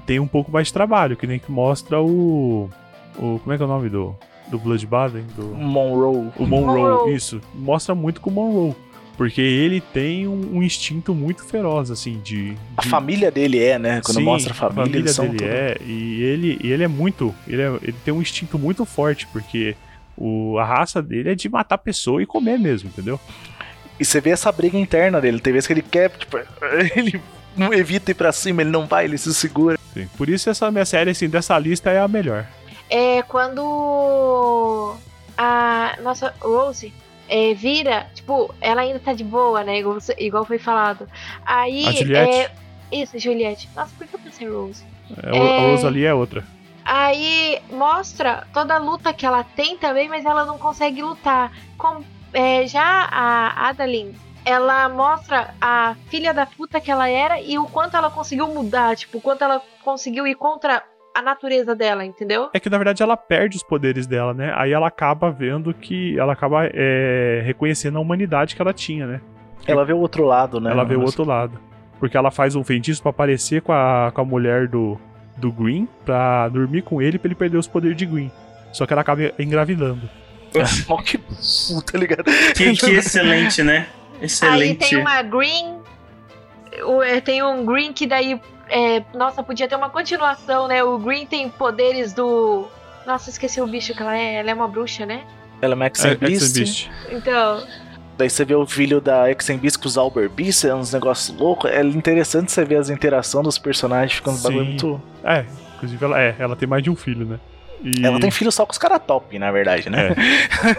tem um pouco mais de trabalho, que nem que mostra o. o como é que é o nome do. Do Bloodbaden? Do, Monroe. o Monroe, Monroe. isso. Mostra muito com o Monroe. Porque ele tem um, um instinto muito feroz, assim, de. A de- família dele é, né? Quando Sim, mostra a família, eles são dele tudo- é, e ele, e ele é muito, ele, é- ele tem um instinto muito forte, porque o, a raça dele é de matar pessoa e comer mesmo, entendeu? E você vê essa briga interna dele. Tem vezes que ele quer, tipo, (laughs) ele não evita ir pra cima, ele não vai, ele se segura. Sim. Por isso essa minha série, assim, dessa lista é a melhor. É quando a nossa Rose é, vira, tipo, ela ainda tá de boa, né? Igual, igual foi falado. Aí. A Juliette? É, isso, Juliette. Nossa, por que eu pensei Rose? É, o- É. A Rosalie é outra. Aí mostra toda a luta que ela tem também, mas ela não consegue lutar. Com, é, já a Adalyn, ela mostra a filha da puta que ela era e o quanto ela conseguiu mudar, tipo, o quanto ela conseguiu ir contra a natureza dela, entendeu? É que na verdade ela perde os poderes dela, né? Aí ela acaba vendo que. Ela acaba é, reconhecendo a humanidade que ela tinha, né? Ela vê o outro lado, né? ela vê o outro lado. Porque ela faz um feitiço pra aparecer com a, com a mulher do, do Green, pra dormir com ele pra ele perder os poderes de Green. Só que ela acaba engravidando. (laughs) Ó, que puta, ligado? Que, que (laughs) excelente, né? Aí Excelente. tem uma Green. é, Tem um Green que daí. É, nossa, podia ter uma continuação, né? O Green tem poderes do. Nossa, esqueci o bicho que ela é. Ela é uma bruxa, né? Ela é Max É, and Beast. Exen Beast. Então. Daí você vê o filho da Exenbeast com os Albert Beast, é uns negócios loucos. É interessante você ver as interações dos personagens, fica uns Sim. bagulho muito. É, inclusive ela, é, ela tem mais de um filho, né? E Ela tem filho só com os caras top, na verdade, né?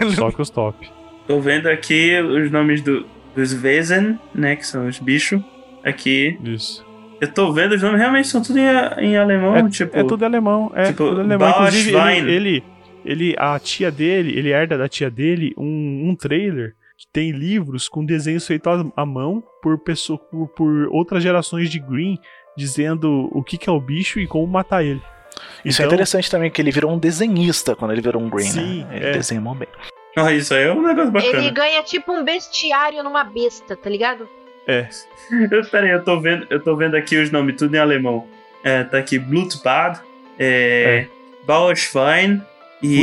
É, (laughs) só com os top. Tô vendo aqui os nomes do, dos Wesen, né? Que são os bichos. Aqui. Isso. Eu tô vendo os nomes, realmente são tudo em, em alemão, tipo. É tudo alemão, é tipo, tudo alemão. Inclusive, ele, ele, ele- a tia dele, ele herda da tia dele um, um trailer que tem livros com desenhos feitos à- mão por, pessoa, por, por outras gerações de Green, dizendo o que, que é o bicho e como matar ele. Isso é interessante também, que ele virou um desenhista quando ele virou um Green, Sim, né? Ele é. desenha mó bem. Ah, isso aí é um negócio bacana. Ele ganha tipo um bestiário numa besta, tá ligado? É, Eu, peraí, eu tô vendo, eu tô vendo aqui os nomes tudo em alemão. É, tá aqui Blutbad, é, Bauerschwein e.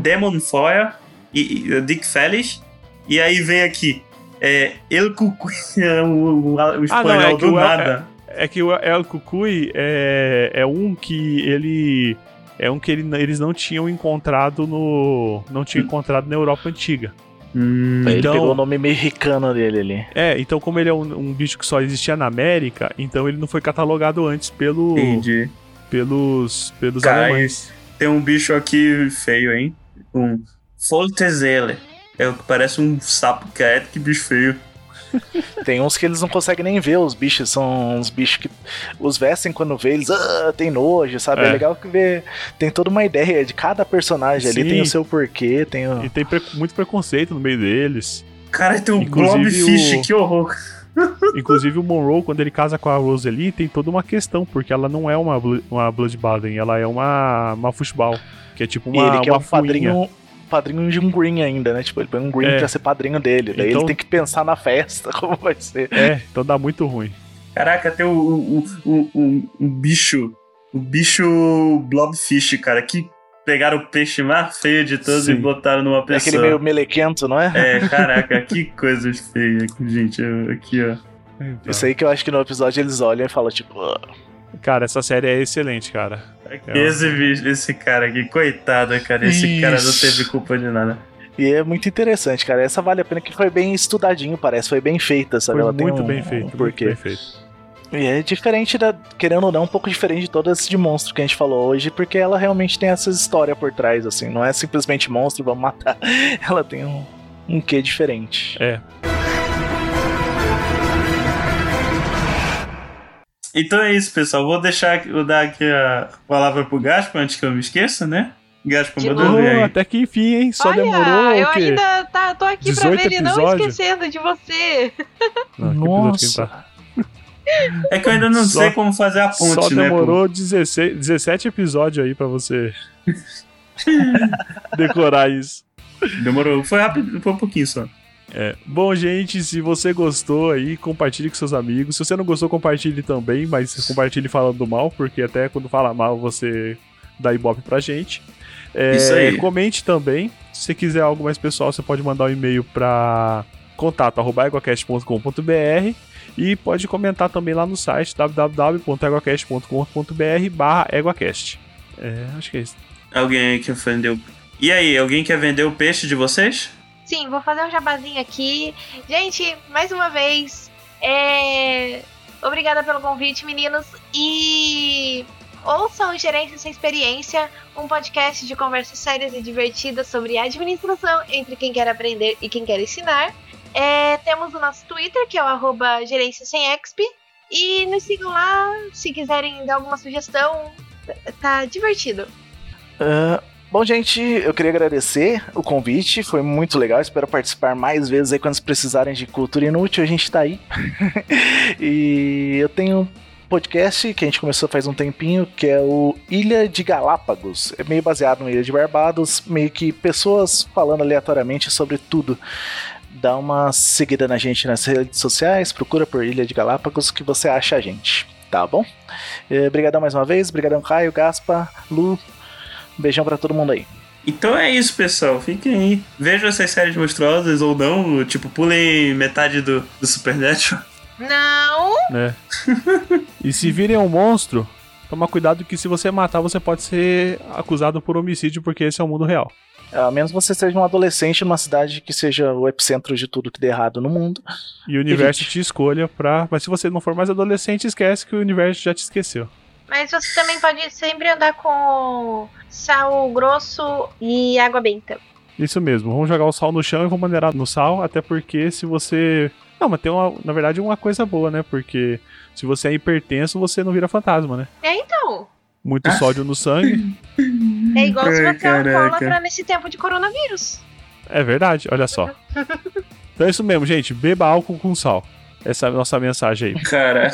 Demonfeuer e, e Dick Felix. E aí vem aqui é, El Cucu, o, o, o espanhol é que do o nada. É que o El Cucuy é, é um que ele. É um que ele- eles não tinham encontrado no. Não tinham encontrado na Europa antiga. Hum, Ele Então- pegou o nome mexicano dele ali. É, então como ele é um, um bicho que só existia na América, então ele não foi catalogado antes pelo, entendi. pelos, pelos alemães. Tem um bicho aqui feio, hein? Um Foltezele. É o que parece um sapo quieto, que bicho feio. Tem uns que eles não conseguem nem ver, os bichos são uns bichos que os vestem quando vê, eles ah, tem nojo, sabe? É. É. legal que vê, tem toda uma ideia de cada personagem ali, Sim. tem o seu porquê, tem o... E tem pre- muito preconceito no meio deles. Cara, tem um Inclusive Blobfish, o- que horror. (laughs) Inclusive o Monroe, quando ele casa com a Rosalie, tem toda uma questão, porque ela não é uma, uma Bloodbaden, ela é uma, uma Fushball, que é tipo E uma, ele que é uma um fuinha. padrinho, padrinho de um Green ainda, né? Tipo, ele põe um Green É. pra ser padrinho dele. Daí Então- ele tem que pensar na festa, (laughs) como vai ser. É, então dá muito ruim. Caraca, tem o, o, o, o- o bicho. O bicho Blobfish, cara, que pegaram o peixe mais feio de todos e Sim. botaram numa É aquele pessoa. meio melequento, não é? É, (laughs) caraca, que coisas feias, gente. Aqui, ó. Isso aí que eu acho que no episódio eles olham e falam, tipo, "Ah, Cara, essa série é excelente, cara. Esse, bicho, esse cara aqui, coitado, cara. Esse cara não teve culpa de nada. E é muito interessante, cara. Essa vale a pena que foi bem estudadinho, parece. Foi bem feita, sabe? Foi Ela tem muito um- bem um feito. muito bem feito. E é diferente da. Querendo ou não, um pouco diferente de todo esse de monstro que a gente falou hoje, porque ela realmente tem essa história por trás, assim. Não é simplesmente monstro, vamos matar. (laughs) Ela tem um, um quê diferente. É. Então é isso, pessoal. Vou deixar aqui- vou dar aqui a palavra pro Gaspa antes que eu me esqueça, né? Gaspa, De manda novo? ver Oh, aí. até que enfim, hein? Só Olha, demorou eu o quê? ainda tá, tô aqui pra 18 ver ele não esquecendo de você. Não, Nossa. tá? (laughs) É que eu ainda não Só- sei como fazer a ponte, Só né? pô? demorou 16, 17 episódios aí pra você (laughs) decorar isso. Demorou. Foi rápido, foi um pouquinho só. É. Bom, gente, se você gostou aí, compartilhe com seus amigos. Se você não gostou, compartilhe também, mas compartilhe falando mal, porque até quando fala mal você dá ibope pra gente. É, Isso aí. Comente também. Se você quiser algo mais pessoal, você pode mandar um e-mail pra contato.eguacast.com.br e pode comentar também lá no site www.eguacast.com.br barra eguacast. É, acho que é isso. Alguém aí que vendeu. E aí, alguém quer vender o peixe de vocês? Sim, vou fazer um jabazinho aqui. Gente, mais uma vez, é... obrigada pelo convite, meninos. E ouçam Gerência Sem Experiência, um podcast de conversas sérias e divertidas sobre administração entre quem quer aprender e quem quer ensinar. É, temos o nosso Twitter, que é o gerência sem exp. E nos sigam lá se quiserem dar alguma sugestão. Tá divertido. Ah, bom, gente, eu queria agradecer o convite, foi muito legal. Espero participar mais vezes aí quando precisarem de cultura inútil, a gente tá aí. (laughs) e eu tenho um podcast que a gente começou faz um tempinho, que é o Ilha de Galápagos. É meio baseado no Ilha de Barbados, meio que pessoas falando aleatoriamente sobre tudo. Dá uma seguida na gente nas redes sociais, procura por Ilha de Galápagos que você acha a gente, tá bom? Eh, Obrigadão mais uma vez, obrigadão Caio, Gaspa, Lu, beijão pra todo mundo aí. Então é isso, pessoal. Fiquem aí. Vejam essas séries monstruosas ou não. Tipo, pulem metade do, do Supernatural. Não! né? e se virem um monstro, toma cuidado que se você matar, você pode ser acusado por homicídio, porque esse é o mundo real. A menos você seja um adolescente numa cidade que seja o epicentro de tudo que dê errado no mundo. E o universo Evite. te escolha pra. Mas se você não for mais adolescente, esquece que o universo já te esqueceu. Mas você também pode sempre andar com sal grosso e água benta. Isso mesmo, vamos jogar o sal no chão e vamos maneirar no sal, até porque se você. Não, mas tem uma, na verdade uma coisa boa, né? Porque se você é hipertenso, você não vira fantasma, né? É então. Muito sódio no sangue. É igual se você é um caraca. alcoólatra nesse tempo de coronavírus. É verdade, olha só. (laughs) Então é isso mesmo, gente. Beba álcool com sal. Essa é a nossa mensagem aí. Cara.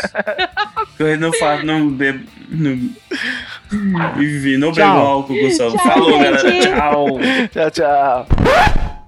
(laughs) eu não faço, não bebo. Não, Vivi, não bebo álcool. Tchau, Falou, gente. galera. Tchau. Tchau, tchau.